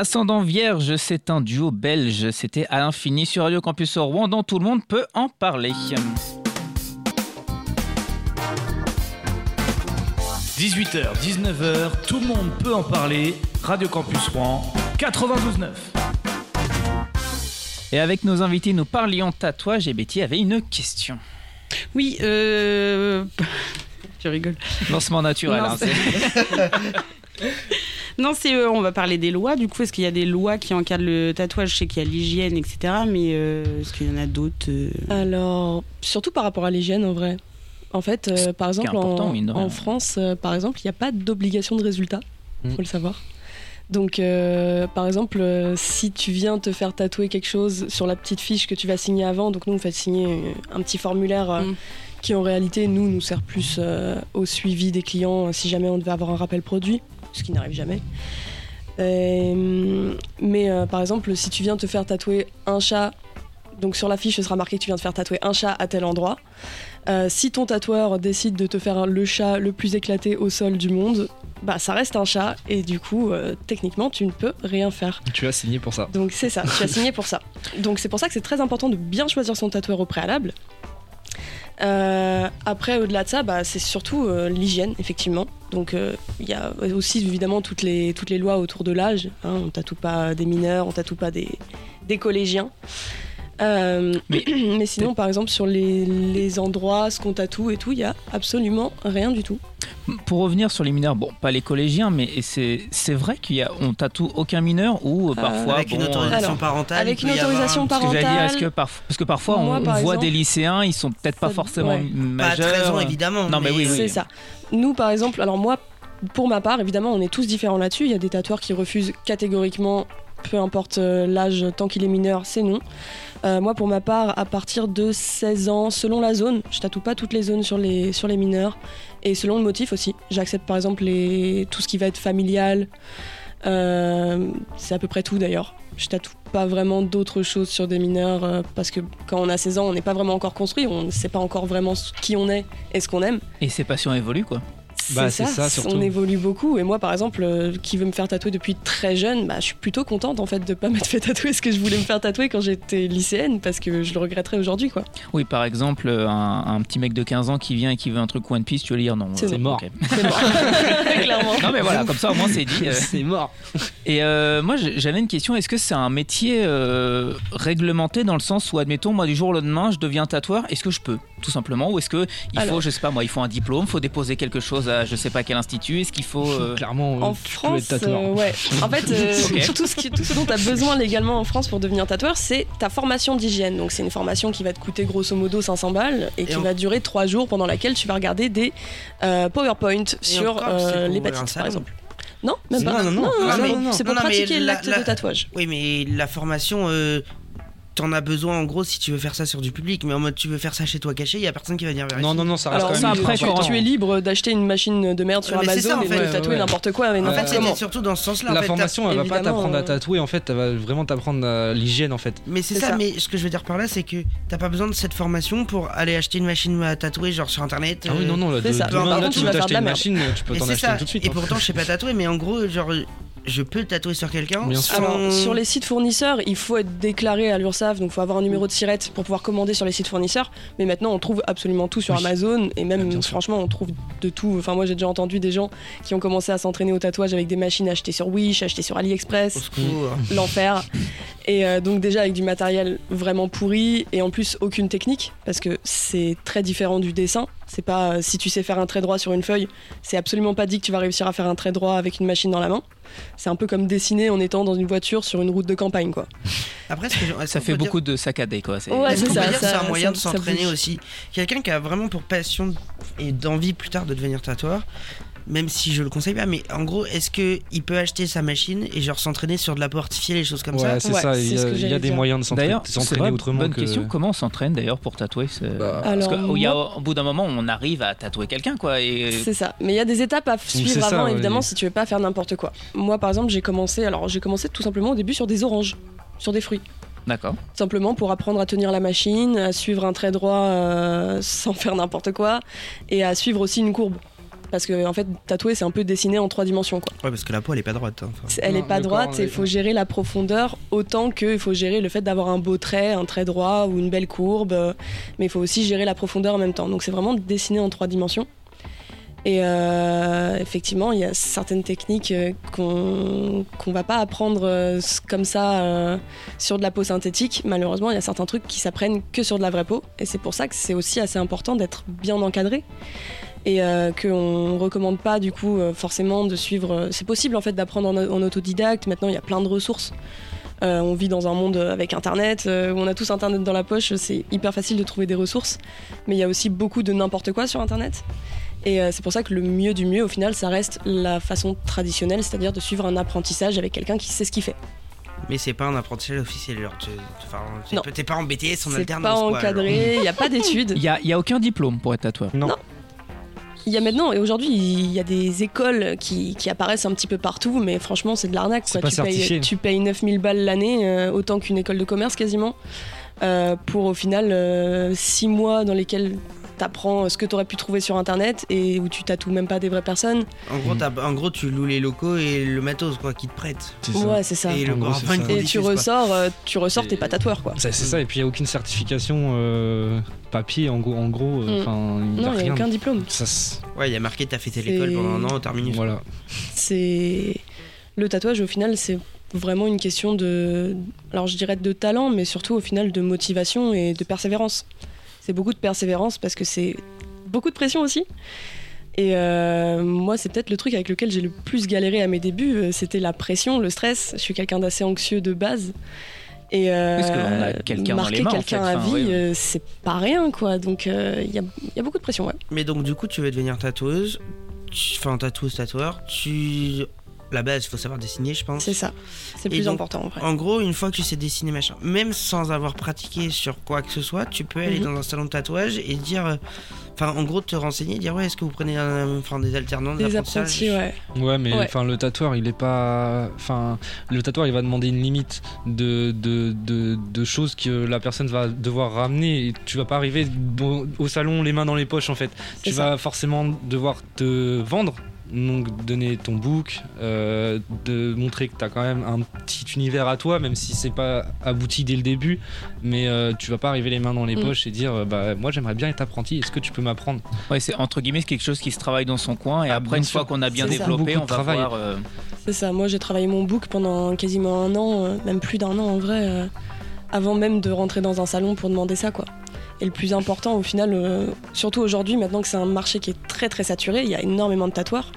Ascendant Vierge, c'est un duo belge. C'était à l'infini sur Radio Campus au Rouen, dont tout le monde peut en parler. 18h, 19h, tout le monde peut en parler. Radio Campus Rouen, 92.9. Et avec nos invités, nous parlions tatouage et Betty avait une question. Oui, euh... *laughs* tu rigoles. Lancement naturel. Non, hein, *laughs* Non, c'est euh, on va parler des lois. Du coup, est-ce qu'il y a des lois qui encadrent le tatouage Je sais qu'il y a l'hygiène, etc. Mais euh, est-ce qu'il y en a d'autres euh? Alors, surtout par rapport à l'hygiène en vrai. En fait, euh, par exemple, en, France, euh, par exemple, il n'y a pas d'obligation de résultat. Mm. faut le savoir. Donc, euh, par exemple, euh, si tu viens te faire tatouer quelque chose sur la petite fiche que tu vas signer avant, donc nous on fait signer un petit formulaire euh, Mm. qui en réalité nous nous sert plus euh, au suivi des clients si jamais on devait avoir un rappel produit, ce qui n'arrive jamais. Euh, mais euh, par exemple, si tu viens te faire tatouer un chat, donc sur la fiche ce sera marqué que tu viens te faire tatouer un chat à tel endroit. Euh, si ton tatoueur décide de te faire le chat le plus éclaté au sol du monde, bah ça reste un chat et du coup techniquement tu ne peux rien faire. Tu as signé pour ça. Donc c'est ça, tu as signé pour ça. Donc c'est pour ça que c'est très important de bien choisir son tatoueur au préalable. Euh, après, au-delà de ça, bah, c'est surtout euh, l'hygiène, effectivement. Donc euh, il y a aussi évidemment toutes les, toutes les lois autour de l'âge. hein. on tatoue pas des mineurs, on tatoue pas des, des collégiens. Euh, Mais- *clears throat* mais, sinon, par exemple, sur les, les endroits, ce qu'on tatoue et tout, il y a absolument rien du tout. Pour revenir sur les mineurs, bon, pas les collégiens, mais c'est c'est vrai qu'il y a, on tatoue aucun mineur ou euh, parfois avec une autorisation alors, parentale. avec une autorisation un- Ce que parentale, parf- parce que parfois Moi, on par voit exemple, des lycéens, ils sont peut-être pas forcément ouais. Pas à majeurs. 13 ans évidemment. Non, mais oui, oui. C'est ça. Nous, par exemple, alors moi, pour ma part, évidemment, on est tous différents là-dessus. Il y a des tatoueurs qui refusent catégoriquement, peu importe euh, l'âge, tant qu'il est mineur, c'est non. Euh, moi, pour ma part, à partir de 16 ans, selon la zone, je tatoue pas toutes les zones sur les, sur les mineurs, et selon le motif aussi. J'accepte par exemple tout ce qui va être familial, euh, c'est à peu près tout d'ailleurs. Je tatoue pas vraiment d'autres choses sur des mineurs, euh, parce que quand on a 16 ans, on n'est pas vraiment encore construit, on ne sait pas encore vraiment qui on est et ce qu'on aime. Et ses passions évoluent, quoi. Bah, c'est ça. On évolue beaucoup. Et moi, par exemple, euh, qui veut me faire tatouer depuis très jeune, bah, je suis plutôt contente en fait de pas *laughs* m'être fait tatouer ce que je voulais me faire tatouer quand j'étais lycéenne, parce que je le regretterais aujourd'hui, quoi. Oui, par exemple, un, un petit mec de 15 ans qui vient et qui veut un truc One Piece, tu vas lui dire non. C'est euh, mort. ok. C'est mort. *laughs* *laughs* Clairement. Non, mais voilà, comme ça au moins c'est dit. euh. C'est mort. Et euh, moi, j'avais une question. Est-ce que c'est un métier euh, réglementé dans le sens où, admettons, moi, du jour au lendemain, je deviens tatoueur? Est-ce que je peux, tout simplement Ou est-ce que il faut, Alors- je sais pas moi, il faut un diplôme, faut déposer quelque chose à je sais pas quel institut Est-ce qu'il faut euh, Clairement, En tu peux France, être tatoueur. euh, ouais. En fait, euh, *laughs* Ok. tout, ce qui- tout ce dont tu as besoin légalement en France pour devenir tatoueur, c'est ta formation d'hygiène. Donc, c'est une formation qui va te coûter grosso modo 500 balles et qui on- va durer 3 jours pendant laquelle tu vas regarder des euh, PowerPoint sur euh, l'hépatite, par exemple. Non, même Non, pas. non, non. non, c'est pour- c'est pratiquer la- l'acte la- de tatouage. Oui, mais la formation, euh, t'en as besoin en gros si tu veux faire ça sur du public, mais en mode tu veux faire ça chez toi caché, il y a personne qui va venir vérifier. Non, non, non, ça reste Alors quand ça même après tu, es libre d'acheter une machine de merde sur Ouais, mais c'est Amazon ça, en et fait. de tatouer Ouais, ouais. n'importe quoi mais En fait, c'était comment. surtout dans ce sens-là. en La fait, formation, elle va pas t'apprendre à euh, tatouer, en fait, elle va vraiment t'apprendre à l'hygiène, en fait. Mais c'est C'est ça, ça. mais ce que je veux dire par là, c'est que t'as pas besoin de cette formation pour aller acheter une machine à tatouer, genre sur internet. Ah oui, euh, non, non, là, c'est de- ça. demain, Par là, contre, tu vas t'acheter de la une machine, tu peux t'en c'est acheter tout de suite. Et hein. pourtant, je sais pas tatouer, mais en gros, genre, je peux tatouer sur quelqu'un. Sans- Alors, sur les sites fournisseurs, il faut être déclaré à l'URSSAF, donc il faut avoir un numéro de SIRET pour pouvoir commander sur les sites fournisseurs. Mais maintenant, on trouve absolument tout sur Oui. Amazon et même, franchement, on trouve de tout. Enfin, moi, j'ai déjà entendu des gens qui ont commencé à s'entraîner au tatouage avec des machines achetées sur Wish, achetées sur Au AliExpress, secours. *laughs* l'enfer. Et euh, donc, déjà avec du matériel vraiment pourri et en plus aucune technique parce que c'est très différent du dessin. C'est pas euh, si tu sais faire un trait droit sur une feuille, c'est absolument pas dit que tu vas réussir à faire un trait droit avec une machine dans la main. C'est un peu comme dessiner en étant dans une voiture sur une route de campagne, quoi. Après, ce que Ça fait dire- beaucoup de saccadés, quoi. c'est- Ouais, un moyen de s'entraîner aussi? Quelqu'un qui a vraiment pour passion et d'envie plus tard de devenir tatoueur, même si je le conseille pas, mais en gros, est-ce que il peut acheter sa machine et genre s'entraîner sur de la peau artificielle et des choses comme ça c'est Ouais, ça, il y a, il y a des dire. moyens de s'entraîner autrement bonne que... question. Comment on s'entraîne d'ailleurs pour tatouer ce- Bah, Parce qu'au y a- moi- au bout d'un moment, on arrive à tatouer quelqu'un, quoi. Et C'est ça. Mais il y a des étapes à suivre ça, avant, ouais. évidemment, si tu veux pas faire n'importe quoi. Moi, par exemple, j'ai commencé. Alors, j'ai commencé tout simplement au début sur des oranges, sur des fruits. d'accord. Simplement pour apprendre à tenir la machine, à suivre un trait droit euh, *laughs* sans faire n'importe quoi, et à suivre aussi une courbe. Parce que en fait, tatouer, c'est un peu dessiner en trois dimensions. Quoi. Ouais, parce que la peau, elle est pas droite. hein, enfin. Elle Non, est pas droite corps, et il faut gérer la profondeur autant qu'il faut gérer le fait d'avoir un beau trait, un trait droit ou une belle courbe. euh, Mais il faut aussi gérer la profondeur en même temps. Donc c'est vraiment dessiner en trois dimensions. Et euh, effectivement, il y a certaines techniques euh, qu'on qu'on va pas apprendre euh, comme ça euh, sur de la peau synthétique. Malheureusement, il y a certains trucs qui s'apprennent que sur de la vraie peau. Et c'est pour ça que c'est aussi assez important d'être bien encadré et euh, qu'on recommande pas du coup euh, forcément de suivre. euh, C'est possible en fait d'apprendre en, en autodidacte. Maintenant, il y a plein de ressources. Euh, on vit dans un monde avec Internet, euh, où on a tous Internet dans la poche. C'est hyper facile de trouver des ressources, mais il y a aussi beaucoup de n'importe quoi sur Internet. Et euh, c'est pour ça que le mieux du mieux, au final, ça reste la façon traditionnelle, c'est-à-dire de suivre un apprentissage avec quelqu'un qui sait ce qu'il fait. Mais c'est pas un apprentissage officiel. Genre, t'es Non. pas- t'es pas en BTS en C'est alternance. pas quoi, encadré, il n'y a pas d'études. *laughs* Il y a, il y a aucun diplôme pour être tatoueur. Non. Non. Il y a maintenant, et aujourd'hui, il y a des écoles qui, qui apparaissent un petit peu partout, mais franchement, c'est de l'arnaque. Quoi. Tu, payes, tu payes 9000 balles l'année, euh, autant qu'une école de commerce quasiment, euh, pour au final 6 mois dans lesquels tu apprends ce que tu aurais pu trouver sur internet et où tu tatoues même pas des vraies personnes. En gros, t'as- en gros, tu loues les locaux et le matos quoi, qui te prête. C'est ça. Ouais, c'est ça. Et le gros, ça. Et tu ressors, euh, tu ressors, t'es pas tatoueur quoi. C'est ça, et puis il n'y a aucune certification euh, papier, en gros, en gros euh, Mm. enfin, il y a Non, il n'y rien. a aucun diplôme. Ça, Ouais, il y a marqué t'as fait l'école pendant un an au terminus. voilà. c'est le tatouage au final c'est vraiment une question de alors je dirais de talent mais surtout au final de motivation et de persévérance c'est beaucoup de persévérance parce que c'est beaucoup de pression aussi et euh, moi c'est peut-être le truc avec lequel j'ai le plus galéré à mes débuts euh, c'était la pression le stress je suis quelqu'un d'assez anxieux de base et euh, quelqu'un marquer en quelqu'un fait. à Enfin, vie euh, c'est pas rien quoi donc euh, il y, a, il y a beaucoup de pression ouais. Mais donc, du coup, tu veux devenir tatoueuse. Tu- Enfin, tatoueuse, tatoueur. Tu. La base, il faut savoir dessiner, je pense. c'est ça c'est plus donc, important en vrai En gros, une fois que tu sais dessiner, machin, même sans avoir pratiqué sur quoi que ce soit, tu peux aller Mhm. dans un salon de tatouage et dire. euh, Enfin, en gros, te renseigner, dire ouais, est-ce que vous prenez un- enfin, des alternants, des apprentis ouais Ouais, mais Ouais. enfin le tatoueur, il est pas. Enfin, le tatoueur, il va demander une limite de, de, de, de choses que la personne va devoir ramener. Et tu vas pas arriver au, au salon les mains dans les poches en fait. Tu ça. vas forcément devoir te vendre. Donc donner ton book, euh, de montrer que tu as quand même un petit univers à toi, même si c'est pas abouti dès le début, mais euh, tu vas pas arriver les mains dans les Mm. poches et dire euh, bah moi j'aimerais bien être apprenti, est-ce que tu peux m'apprendre? Ouais, c'est entre guillemets quelque chose qui se travaille dans son coin et Ah, après une sûr. fois qu'on a bien développé, on va travail. voir. euh, C'est ça, moi j'ai travaillé mon book pendant quasiment un an, euh, même plus d'un an en vrai, euh, avant même de rentrer dans un salon pour demander ça quoi. Et le plus important au final, euh, surtout aujourd'hui, maintenant que c'est un marché qui est très très saturé, il y a énormément de tatoueurs.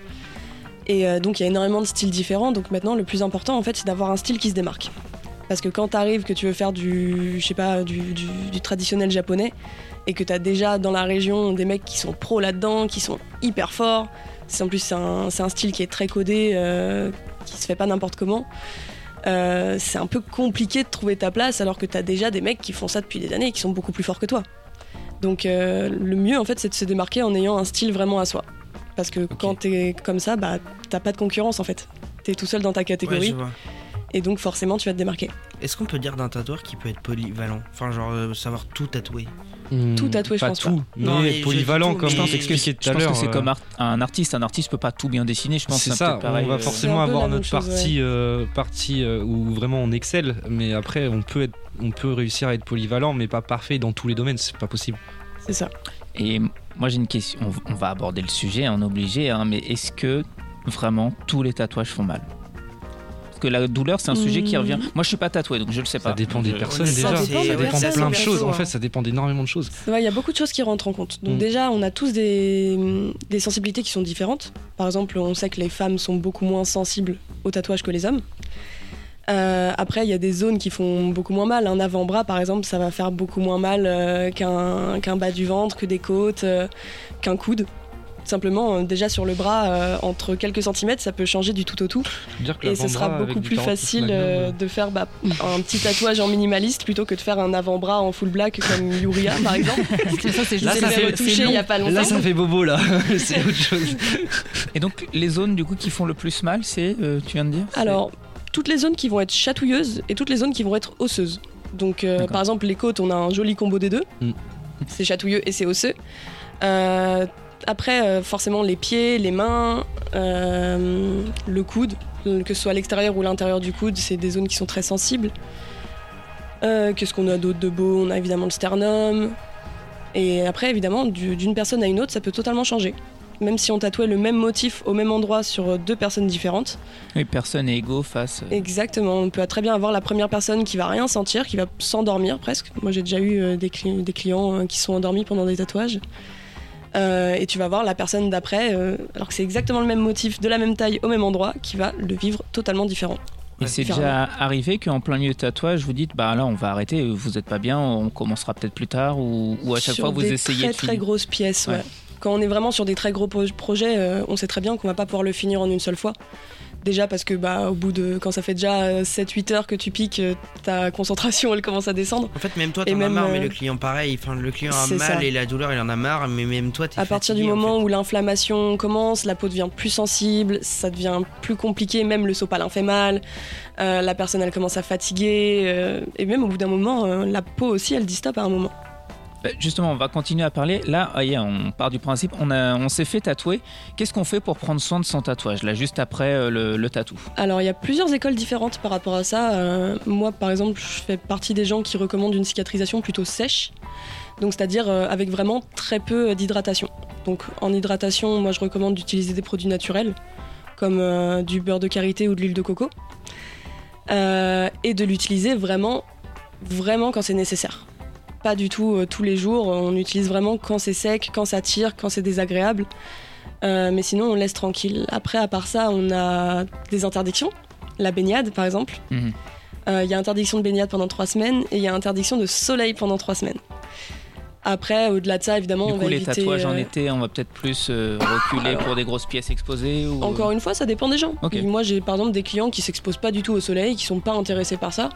Et euh, donc il y a énormément de styles différents, donc maintenant le plus important en fait c'est d'avoir un style qui se démarque. Parce que quand t'arrives, que tu veux faire du, je sais pas, du, traditionnel japonais, et que t'as déjà dans la région des mecs qui sont pros là-dedans, qui sont hyper forts, c'est en plus c'est un, style qui est très codé, euh, qui se fait pas n'importe comment. Euh, c'est un peu compliqué de trouver ta place alors que t'as déjà des mecs qui font ça depuis des années et qui sont beaucoup plus forts que toi. Donc le mieux en fait c'est de se démarquer en ayant un style vraiment à soi. Parce que quand t'es comme ça, bah t'as pas de concurrence en fait. T'es tout seul dans ta Ouais, catégorie je vois. et donc forcément tu vas te démarquer. Est-ce qu'on peut dire d'un tatoueur qui peut être polyvalent? Enfin, genre euh, savoir tout tatouer. Tout tatoué, je pas pense tout, pas. mais Non, mais polyvalent comme Je pense que expliquait Je tout à pense l'heure. que c'est euh, comme art- un artiste. Un artiste peut pas tout bien dessiner. Je pense que C'est ça, pareil. on va euh, forcément avoir notre chose, partie, euh, partie euh, où vraiment on excelle, mais après on peut, être, on peut réussir à être polyvalent, mais pas parfait dans tous les domaines, c'est pas possible. C'est ça. Et moi j'ai une question. On, on va aborder le sujet, on est obligé. hein, mais est-ce que vraiment tous les tatouages font mal? Parce que la douleur, c'est un sujet qui Hmm. revient. Moi, je suis pas tatoué, donc je le sais pas. Ça dépend des Je- personnes ça déjà, dépend ça dépend de plein de choses, en fait ça dépend d'énormément de choses. Ouais, il y a beaucoup de choses qui rentrent en compte. Donc Mm. déjà, on a tous des, des sensibilités qui sont différentes. Par exemple, on sait que les femmes sont beaucoup moins sensibles au tatouage que les hommes. Euh, après, il y a des zones qui font beaucoup moins mal. Un avant-bras, par exemple, ça va faire beaucoup moins mal euh, qu'un qu'un bas du ventre, que des côtes, euh, qu'un coude. Simplement, euh, déjà sur le bras, euh, entre quelques centimètres, ça peut changer du tout au tout. Dire que Et ce sera beaucoup plus facile euh, de faire bah, un petit tatouage en minimaliste plutôt que de faire un avant-bras en full black comme Yuria, par exemple. *laughs* ça, c'est Là, ça fait c'est il y a pas longtemps. Là ça fait bobo là, *laughs* c'est autre chose. Et donc les zones du coup qui font le plus mal, c'est euh, tu viens de dire Alors, toutes les zones qui vont être chatouilleuses et toutes les zones qui vont être osseuses. Donc, euh, par exemple, les côtes, on a un joli combo des deux. Mm. C'est chatouilleux et c'est osseux. Euh, après, euh, forcément, les pieds, les mains, le coude, que ce soit à l'extérieur ou l'intérieur du coude, c'est des zones qui sont très sensibles. Qu'est-ce qu'on a d'autre de beau? On a évidemment le sternum. Et après, évidemment, du- d'une personne à une autre, ça peut totalement changer. Même si on tatouait le même motif au même endroit sur deux personnes différentes. Oui, personne n'est égaux face. euh, Exactement, on peut très bien avoir la première personne qui va rien sentir, qui va s'endormir presque. Moi j'ai déjà eu euh, des, cli- des clients euh, qui sont endormis pendant des tatouages. Euh, et tu vas voir la personne d'après, euh, alors que c'est exactement le même motif, de la même taille, au même endroit, qui va le vivre totalement différent. Et c'est déjà arrivé qu'en plein milieu de tatouage, vous dites bah là on va arrêter, vous n'êtes pas bien, on commencera peut-être plus tard ou, ou à chaque Sur fois vous des essayez très de très grosses pièces, ouais. Ouais. Quand on est vraiment sur des très gros pro- projets, euh, on sait très bien qu'on va pas pouvoir le finir en une seule fois. Déjà parce que bah au bout de quand ça fait déjà 7-8 heures que tu piques, euh, ta concentration elle commence à descendre. En fait, même toi, t'en as marre, mais euh, le client, pareil. Enfin, le client a mal ça. et la douleur, il en a marre, mais même toi, t'es À partir du en moment fait. où l'inflammation commence, la peau devient plus sensible, ça devient plus compliqué, même le sopalin fait mal, euh, la personne elle commence à fatiguer, euh, et même au bout d'un moment, euh, la peau aussi elle dit stop à un moment. Bah, Justement, on va continuer à parler. Là, ah, on part du principe, on, s'est fait tatouer. Qu'est-ce qu'on fait pour prendre soin de son tatouage Là, juste après euh, le, tatou? Alors il y a plusieurs écoles différentes par rapport à ça. Euh, moi par exemple, je fais partie des gens qui recommandent une cicatrisation plutôt sèche, donc c'est-à-dire euh, avec vraiment très peu d'hydratation. Donc en hydratation, moi je recommande d'utiliser des produits naturels comme euh, du beurre de karité ou de l'huile de coco, Euh, et de l'utiliser vraiment, vraiment quand c'est nécessaire. Pas du tout euh, tous les jours. On utilise vraiment quand c'est sec, quand ça tire, quand c'est désagréable. Euh, mais sinon, on laisse tranquille. Après, à part ça, on a des interdictions. La baignade, par exemple. Mhm. Euh, Il y a interdiction de baignade pendant trois semaines et il y a interdiction de soleil pendant trois semaines. Après, au-delà de ça, évidemment, Du on coup, va les éviter, tatouages en euh, été, on va peut-être plus euh, reculer alors- pour des grosses pièces exposées ou... Encore une fois, ça dépend des gens. Ok. Moi, j'ai par exemple des clients qui s'exposent pas du tout au soleil, qui sont pas intéressés par ça.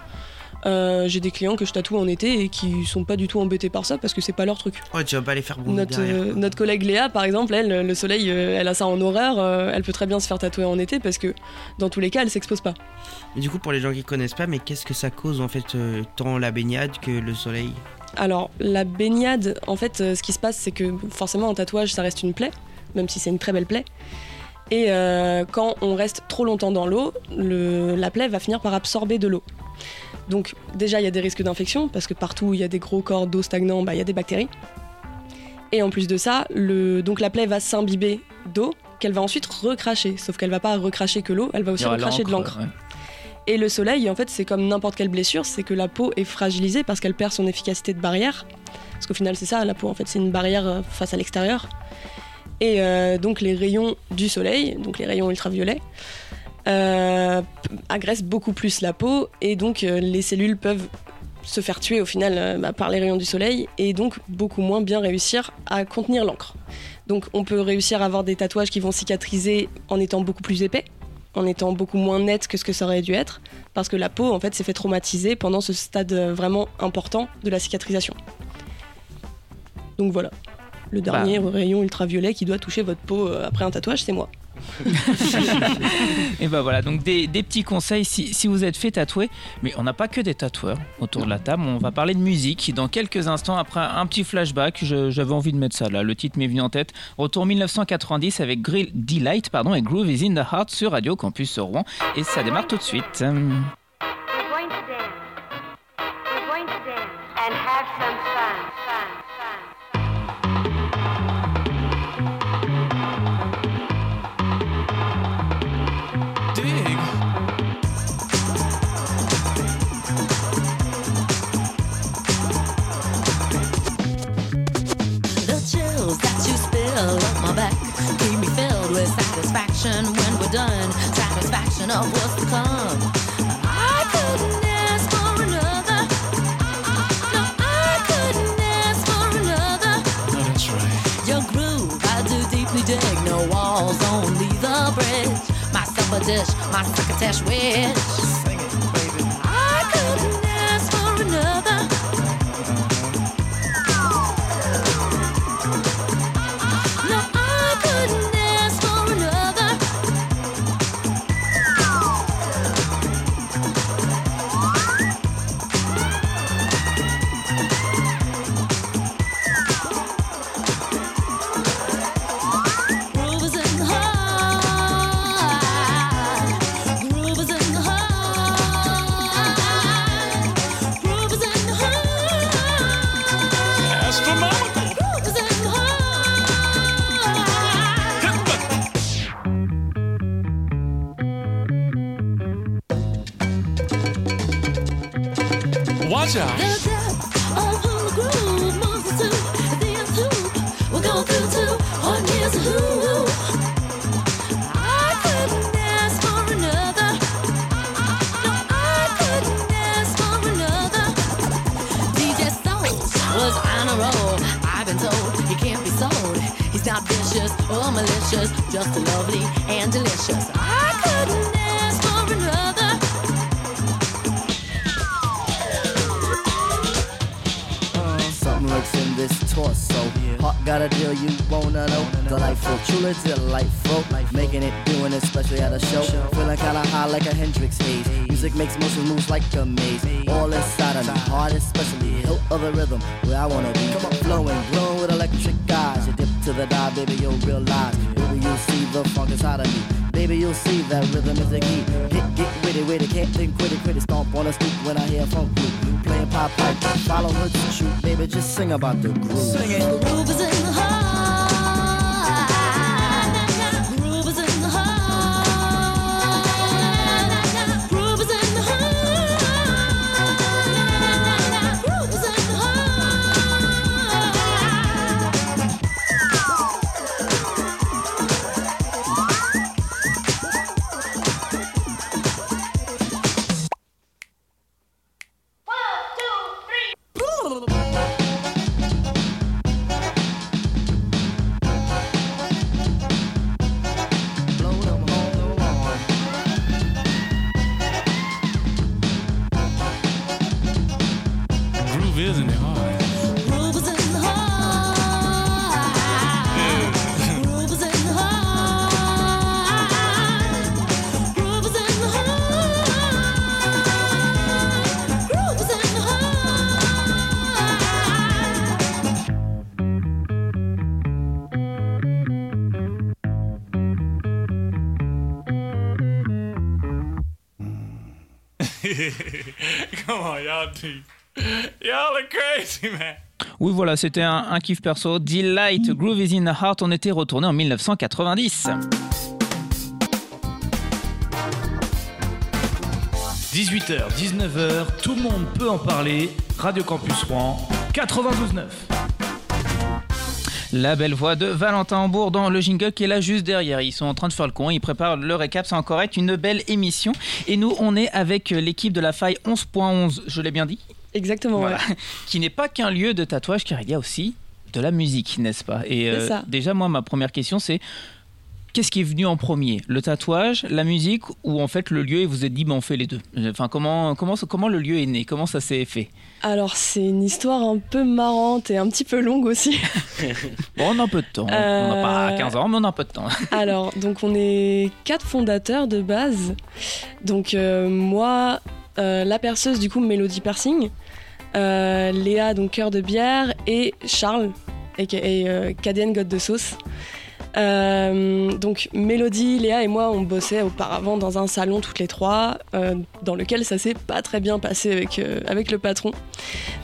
Euh, j'ai des clients que je tatoue en été et qui sont pas du tout embêtés par ça parce que c'est pas leur truc. Ouais, tu vas pas les faire bouger Notre, derrière. euh, notre collègue Léa, par exemple, elle, le soleil, euh, elle a ça en horreur. euh, elle peut très bien se faire tatouer en été parce que dans tous les cas, elle s'expose pas. Du coup, pour les gens qui connaissent pas, mais qu'est-ce que ça cause en fait, tant la baignade que le soleil? Alors, la baignade, en fait, ce qui se passe, c'est que forcément, en tatouage, ça reste une plaie, même si c'est une très belle plaie. Et euh, quand on reste trop longtemps dans l'eau, le- la plaie va finir par absorber de l'eau. Donc, déjà, il y a des risques d'infection, parce que partout où il y a des gros corps d'eau stagnants, bah, il y a des bactéries. Et en plus de ça, le, donc la plaie va s'imbiber d'eau qu'elle va ensuite recracher. Sauf qu'elle va pas recracher que l'eau, elle va aussi recracher de l'encre. ouais. Et le soleil, en fait, c'est comme n'importe quelle blessure, c'est que la peau est fragilisée parce qu'elle perd son efficacité de barrière. Parce qu'au final, c'est ça, la peau, en fait, c'est une barrière euh, face à l'extérieur. Et euh, donc, les rayons du soleil, donc les rayons ultraviolets, euh, agressent beaucoup plus la peau et donc euh, les cellules peuvent se faire tuer au final euh, bah, par les rayons du soleil et donc beaucoup moins bien réussir à contenir l'encre. Donc on peut réussir à avoir des tatouages qui vont cicatriser en étant beaucoup plus épais, en étant beaucoup moins net que ce que ça aurait dû être, parce que la peau en fait s'est fait traumatiser pendant ce stade vraiment important de la cicatrisation. Donc voilà, le dernier rayon ultraviolet qui doit toucher votre peau euh, après un tatouage, c'est moi. *laughs* Et ben voilà, donc des, des petits conseils si, si vous êtes fait tatouer. Mais on n'a pas que des tatoueurs autour de la table. On va parler de musique dans quelques instants. Après un petit flashback, j'avais envie de mettre ça là. Le titre m'est venu en tête. Retour 1990 avec Grill Delight pardon, et Groove is in the Heart sur Radio Campus Rouen. Et ça démarre tout de suite. Hum. Satisfaction when we're done. Satisfaction of what's to come. I couldn't ask for another. No, I couldn't ask for another. Oh, that's right. Your groove, I do deeply dig. No walls, only the bridge. My supper dish, my succotash wish. Not vicious or oh, malicious, just lovely and delicious. I couldn't ask for another. Uh, something lurks in this torso. Heart got a deal you wanna know. Delightful, truly delightful. Making it, doing it, especially at a show. Feeling kinda high like a Hendrix haze. Music makes motion moves like a maze. All inside of me, heart especially. Hilt of the rhythm, where I wanna be. Flowing, glowing with electric eyes. You dip to the dive, baby, you'll realize. Baby, you'll see the funk inside of me. Baby, you'll see that rhythm is the key. Get, get witty, witty, can't think, quit it, quit. Stomp on a stoop when I hear funk blue. Playing pop pipe, follow her to shoot. Baby, just sing about the groove. Sing it. Groove is in the heart. *laughs* Come on, y'all. Y'all are crazy, man. Oui, voilà, c'était un, un kiff perso. Delight, Groove is in the Heart. On était retourné en 1990. 18h, 19h, tout le monde peut en parler. Radio Campus Rouen, 92.9. La belle voix de Valentin Hambourg dans le jingle qui est là juste derrière. Ils sont en train de faire le con, ils préparent le récap, c'est encore être une belle émission. Et nous, on est avec l'équipe de la faille 11.11, je l'ai bien dit Exactement, Voilà. ouais. *laughs* Qui n'est pas qu'un lieu de tatouage, car il y a aussi de la musique, n'est-ce pas? Et C'est ça. déjà, moi, ma première question, c'est qu'est-ce qui est venu en premier Le tatouage, la musique, ou en fait le lieu et vous êtes dit, ben, on fait les deux? Enfin, comment, comment, comment le lieu est né? Comment ça s'est fait? Alors, c'est une histoire un peu marrante et un petit peu longue aussi. *laughs* Bon, on a un peu de temps. On n'a pas Euh, 15 ans, mais on a un peu de temps. *laughs* Alors, donc on est quatre fondateurs de base. Donc euh, moi, euh, la perceuse du coup Mélodie Persing, euh, Léa donc cœur de bière et Charles euh, KDN God de sauce. Euh, donc Mélodie, Léa et moi on bossait auparavant dans un salon toutes les trois euh, dans lequel ça s'est pas très bien passé avec, euh, avec le patron.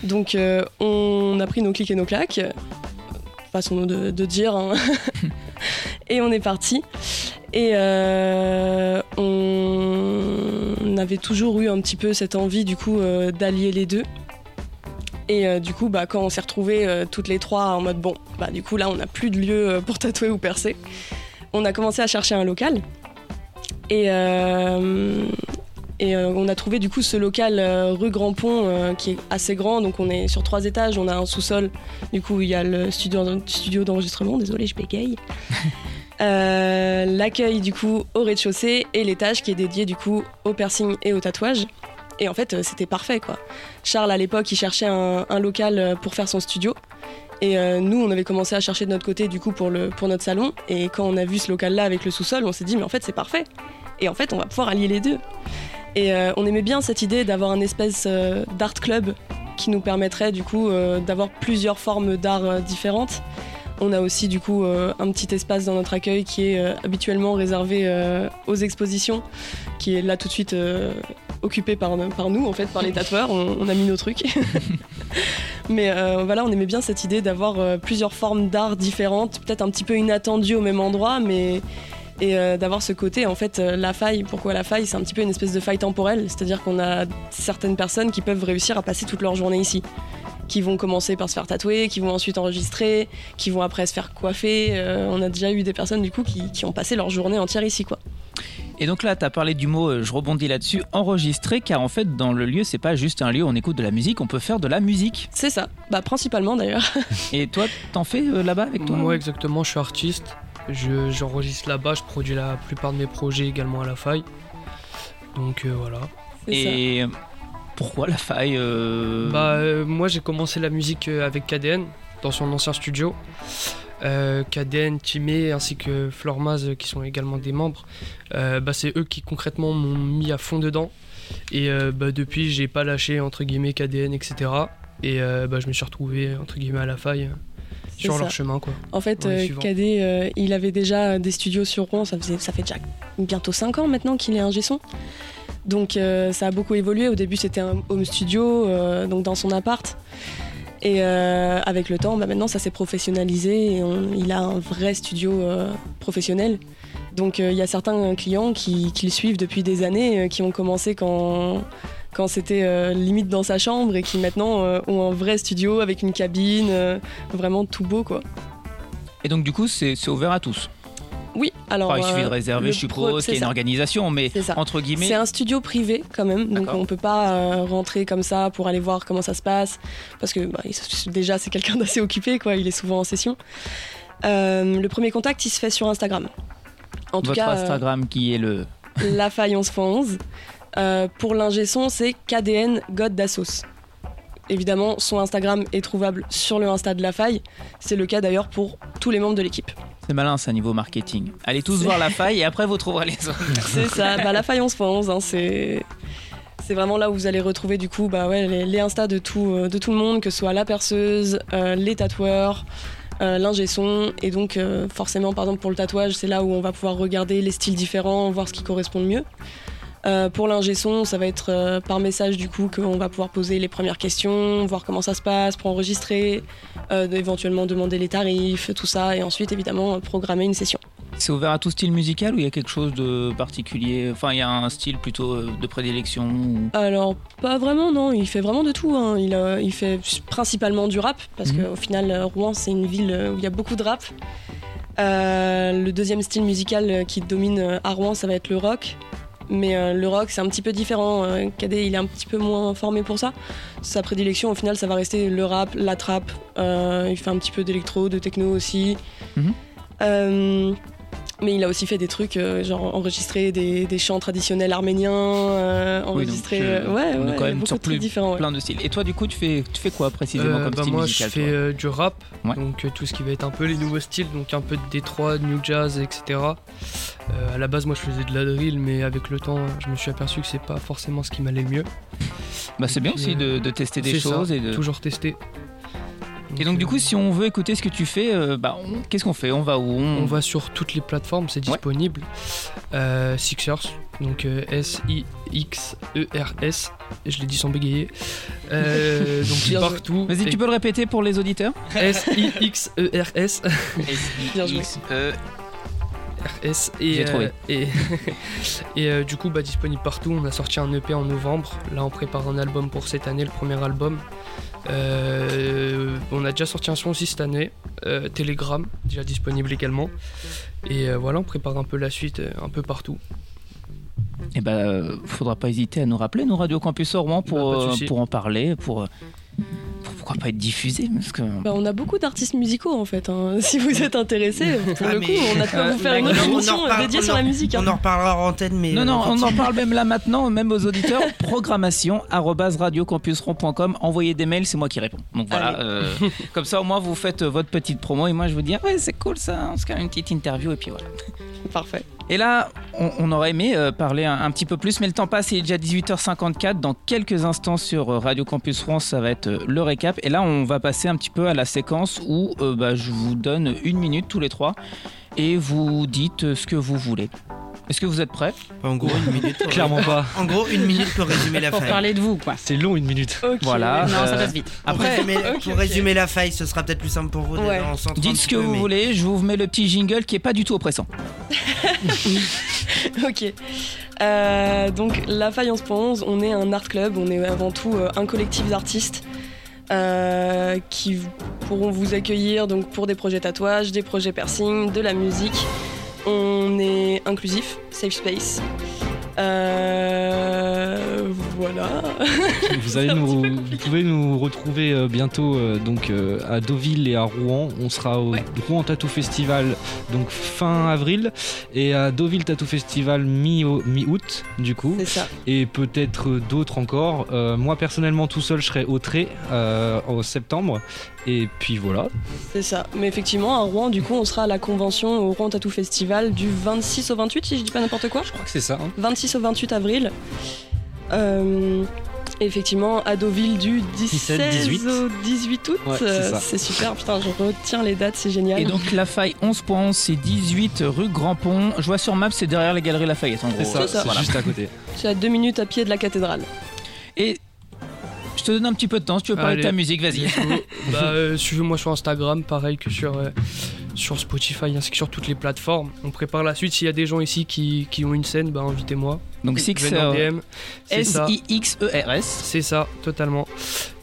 Donc on a pris nos clics et nos claques, façon de, de dire. hein. *laughs* et on est parti. Et on avait toujours eu un petit peu cette envie du coup d'allier les deux. Et euh, du coup, bah, quand on s'est retrouvés euh, toutes les trois en mode bon, bah, du coup là on n'a plus de lieu euh, pour tatouer ou percer, on a commencé à chercher un local. Et, euh, et on a trouvé du coup ce local rue Grand Pont qui est assez grand, donc on est sur trois étages, on a un sous-sol, du coup il y a le studio, studio d'enregistrement, désolé je bégaye. *laughs* L'accueil du coup au rez-de-chaussée et l'étage qui est dédié du coup au piercing et au tatouage. Et en fait, euh, c'était parfait quoi. Charles à l'époque, il cherchait un, local euh, pour faire son studio. Et euh, nous, on avait commencé à chercher de notre côté du coup pour, le, notre salon. Et quand on a vu ce local-là avec le sous-sol, on s'est dit mais en fait c'est parfait. Et en fait, on va pouvoir allier les deux. Et on aimait bien cette idée d'avoir un espèce d'art club qui nous permettrait du coup d'avoir plusieurs formes d'art différentes. On a aussi du coup un petit espace dans notre accueil qui est habituellement réservé aux expositions, qui est là tout de suite occupé par, par nous en fait, par les tatoueurs. On, on a mis nos trucs. *laughs* Mais euh, voilà, on aimait bien cette idée d'avoir euh, plusieurs formes d'art différentes, peut-être un petit peu inattendues au même endroit, mais Et euh, d'avoir ce côté, en fait, la faille, pourquoi la faille? C'est un petit peu une espèce de faille temporelle, c'est-à-dire qu'on a certaines personnes qui peuvent réussir à passer toute leur journée ici, qui vont commencer par se faire tatouer, qui vont ensuite enregistrer, qui vont après se faire coiffer. On a déjà eu des personnes, du coup, qui, qui ont passé leur journée entière ici, quoi. Et donc là, tu as parlé du mot, euh, je rebondis là-dessus, enregistrer, car en fait, dans le lieu, c'est pas juste un lieu où on écoute de la musique, on peut faire de la musique. C'est ça, bah principalement d'ailleurs. *laughs* Et toi, t'en fais euh, là-bas avec toi? Moi, exactement, je suis artiste. Je- J'enregistre là-bas, je produis la plupart de mes projets également à la faille. Donc euh, voilà. Et pourquoi la faille euh, Bah, euh, moi j'ai commencé la musique avec KDN dans son ancien studio. Euh, KDN, Timé ainsi que Flormaz euh, qui sont également des membres. Euh, bah, c'est eux qui concrètement m'ont mis à fond dedans. Et euh, bah, depuis j'ai pas lâché entre guillemets KDN etc. Et euh, bah, je me suis retrouvé entre guillemets à la faille sur ça. leur chemin quoi. En fait, euh. Cadet, euh, il avait déjà des studios sur Rouen, ça, faisait, ça fait déjà bientôt 5 ans maintenant qu'il est un son. Donc euh, ça a beaucoup évolué. Au début, c'était un home studio, donc dans son appart. Et euh, avec le temps, bah, maintenant, ça s'est professionnalisé et il a un vrai studio euh, professionnel. Donc euh, il y a certains clients qui, qui le suivent depuis des années, qui ont commencé quand, quand c'était limite dans sa chambre et qui maintenant ont un vrai studio avec une cabine, vraiment tout beau quoi. Et donc, du coup, c'est ouvert à tous? Oui, alors. Enfin, il suffit de euh, réserver, je suppose, c'est qu'il y a une organisation, mais entre guillemets. C'est un studio privé quand même, donc on peut pas euh, rentrer comme ça pour aller voir comment ça se passe, parce que bah, déjà c'est quelqu'un d'assez occupé, quoi. Il est souvent en session. Euh, le premier contact, il se fait sur Instagram. En tout Votre cas, euh, Instagram qui est le. *laughs* la faille 11.11. Euh, pour l'ingé son, c'est KDN God d'Assos. Évidemment, son Instagram est trouvable sur le Insta de la faille. C'est le cas d'ailleurs pour tous les membres de l'équipe. C'est malin, ça, niveau marketing. Allez tous voir la faille et après vous trouverez les autres. *laughs* C'est ça, bah, la faille 11.11, hein, c'est. C'est vraiment là où vous allez retrouver du coup bah ouais, les, les Insta de tout, euh, de tout le monde, que ce soit la perceuse, euh, les tatoueurs, euh, son. Et donc euh, forcément par exemple pour le tatouage, c'est là où on va pouvoir regarder les styles différents, voir ce qui correspond le mieux. Euh, pour l'ingé son, ça va être euh, par message du coup qu'on va pouvoir poser les premières questions, voir comment ça se passe, pour enregistrer, euh, éventuellement demander les tarifs, tout ça, et ensuite évidemment programmer une session. C'est ouvert à tout style musical ou il y a quelque chose de particulier? Enfin, il y a un style plutôt de prédilection ou- Alors, pas vraiment, non. Il fait vraiment de tout. hein. Il, il fait principalement du rap, parce Mhm. qu'au final, Rouen, c'est une ville où il y a beaucoup de rap. Le deuxième style musical qui domine à Rouen, ça va être le rock. Mais euh, le rock, c'est un petit peu différent. Euh, Cadet, il est un petit peu moins formé pour ça. Sa prédilection, au final, ça va rester le rap, la trap. Euh, il fait un petit peu d'électro, de techno aussi. Mhm. Euh, mais il a aussi fait des trucs, euh, genre enregistrer des, des chants traditionnels arméniens, euh, Oui, donc, enregistrer. je- euh, ouais, on ouais, quand même sur plus- ouais. plein de styles. Et toi, du coup, tu fais, tu fais quoi précisément Euh, comme bah, style moi, musical je fais euh, du rap, Ouais. donc euh, tout ce qui va être un peu les nouveaux styles, donc un peu de Détroit, de New Jazz, etc. Euh, à la base, moi, je faisais de la drill, mais avec le temps, je me suis aperçu que c'est pas forcément ce qui m'allait le mieux. Bah, c'est bien aussi de, de tester des ça, choses et de. toujours tester. Et donc, du coup, si on veut écouter ce que tu fais, euh, bah, on- qu'est-ce qu'on fait? On va où? On... On va sur toutes les plateformes, c'est disponible. Euh, Sixers, donc euh, S-I-X-E-R-S, je l'ai dit sans bégayer. Euh, *laughs* donc Bien joué. partout. Vas-y, tu peux le répéter pour les auditeurs? S-I-X-E-R-S. Bien joué. S-I-X-E. RS et, J'ai trouvé. euh, et, *laughs* et, euh, du coup bah, disponible partout. On a sorti un EP en novembre. Là on prépare un album pour cette année, le premier album. Euh, on a déjà sorti un son aussi cette année, euh, Telegram, déjà disponible également. Et euh, voilà, on prépare un peu la suite, un peu partout. Et bah, euh, faudra pas hésiter à nous rappeler, nos Radio Campus pour, Bah, souci. pour en parler, pour, pour pourquoi pas être diffusé parce que... Bah, on a beaucoup d'artistes musicaux en fait. hein. *laughs* Si vous êtes intéressés, pour Ah, le coup, on a de quoi Euh, vous faire une autre émission dédiée on sur la musique. hein. On en reparlera en antenne, mais. Non, non, on en parle même là maintenant, même aux auditeurs. *laughs* Programmation radiocampusron.com. Envoyez des mails, c'est moi qui réponds. Donc voilà, euh, comme ça au moins vous faites euh, votre petite promo et moi je vous dis, ah ouais, c'est cool ça, on se fait une petite interview et puis voilà. Parfait. Et là, on, aurait aimé euh, parler un, petit peu plus, mais le temps passe, il est déjà 18h54. Dans quelques instants sur euh, Radio Campus France, ça va être euh, le récap. Et là, on va passer un petit peu à la séquence où bah, je vous donne une minute tous les trois et vous dites ce que vous voulez. Est-ce que vous êtes prêts En gros, une minute. pour- Clairement pas. *laughs* En gros, une minute pour résumer la Pour faille. parler de vous, quoi. C'est long une minute. Voilà. Non, ça euh, passe vite. Pour Après, résumer, pour résumer la faille, ce sera peut-être plus simple pour vous. Ouais. dites ce que peu, vous mais- voulez, je vous mets le petit jingle qui est pas du tout oppressant. *laughs* Ok. Euh, donc, la Faille 11.11, on est un art club, on est avant tout euh, un collectif d'artistes euh, qui pourront vous accueillir donc, pour des projets tatouages, des projets piercing, de la musique. On est inclusif, safe space. Euh, voilà. *laughs* Vous, allez nous, vous pouvez nous retrouver euh, bientôt euh, donc à Deauville et à Rouen. On sera au Ouais. Rouen Tattoo Festival donc fin avril et à Deauville Tattoo Festival mi- mi-août du coup ça. et peut-être d'autres encore. Moi personnellement tout seul je serai au Trait euh, en septembre et puis voilà. C'est ça. Mais effectivement, à Rouen, du coup, on sera à la convention au Rouen Tattoo Festival du 26 au 28, si je dis pas n'importe quoi. Je crois que c'est ça. hein. 26 au 28 avril. Euh, et effectivement, à Deauville du 17 18. au 18 août. Ouais, c'est Euh, super, putain, je retiens les dates, c'est génial. Et donc la faille 11.11, c'est 18 rue Grand Pont. Je vois sur map, c'est derrière les galeries Lafayette en gros. C'est ça, ça. c'est Voilà. juste à côté. C'est à deux minutes à pied de la cathédrale. Et je te donne un petit peu de temps si tu veux parler de ta musique, vas-y. *laughs* Bah, euh, suivez-moi sur Instagram, pareil que sur, euh, sur Spotify ainsi que sur toutes les plateformes. On prépare la suite. S'il y a des gens ici qui, qui ont une scène, bah, invitez-moi. Donc Six euh. S-I-X-E-R-S. C'est ça, totalement.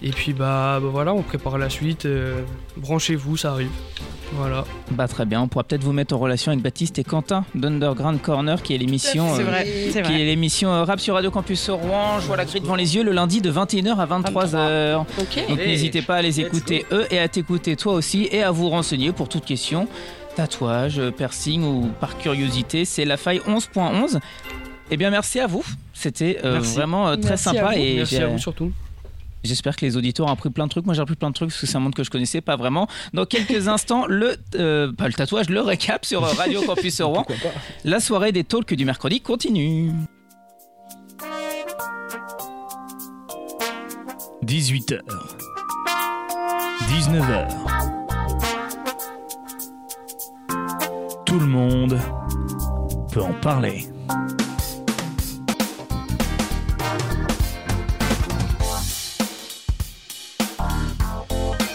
Et puis bah, bah voilà, on prépare la suite. euh, Branchez-vous, ça arrive. Voilà. Bah très bien, on pourra peut-être vous mettre en relation avec Baptiste et Quentin d'Underground Corner qui est l'émission C'est euh, vrai, c'est qui vrai. est l'émission euh, rap sur Radio Campus Rouen. Je vois la grille devant les yeux le lundi de 21h à 23h. Ok. Donc n'hésitez pas à les écouter eux et à t'écouter toi aussi et à vous renseigner pour toute question, tatouage, piercing ou par curiosité. C'est la faille 11.11. Eh bien merci à vous, c'était euh, vraiment euh, très Merci à sympa vous. et Merci à vous surtout. J'espère que les auditeurs ont appris plein de trucs. Moi, j'ai appris plein de trucs parce que c'est un monde que je connaissais pas vraiment. Dans quelques *laughs* instants, le, euh, pas le tatouage, le récap sur Radio *laughs* Campus Rouen. Pourquoi pas La soirée des talks du mercredi continue. 18h. 19h. Tout le monde peut en parler.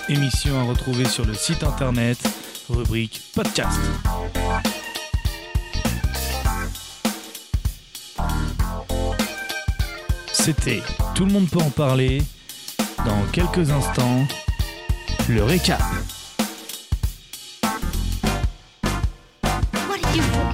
Émission à retrouver sur le site internet, rubrique podcast. C'était Tout le monde peut en parler. Dans quelques instants, le récap. What?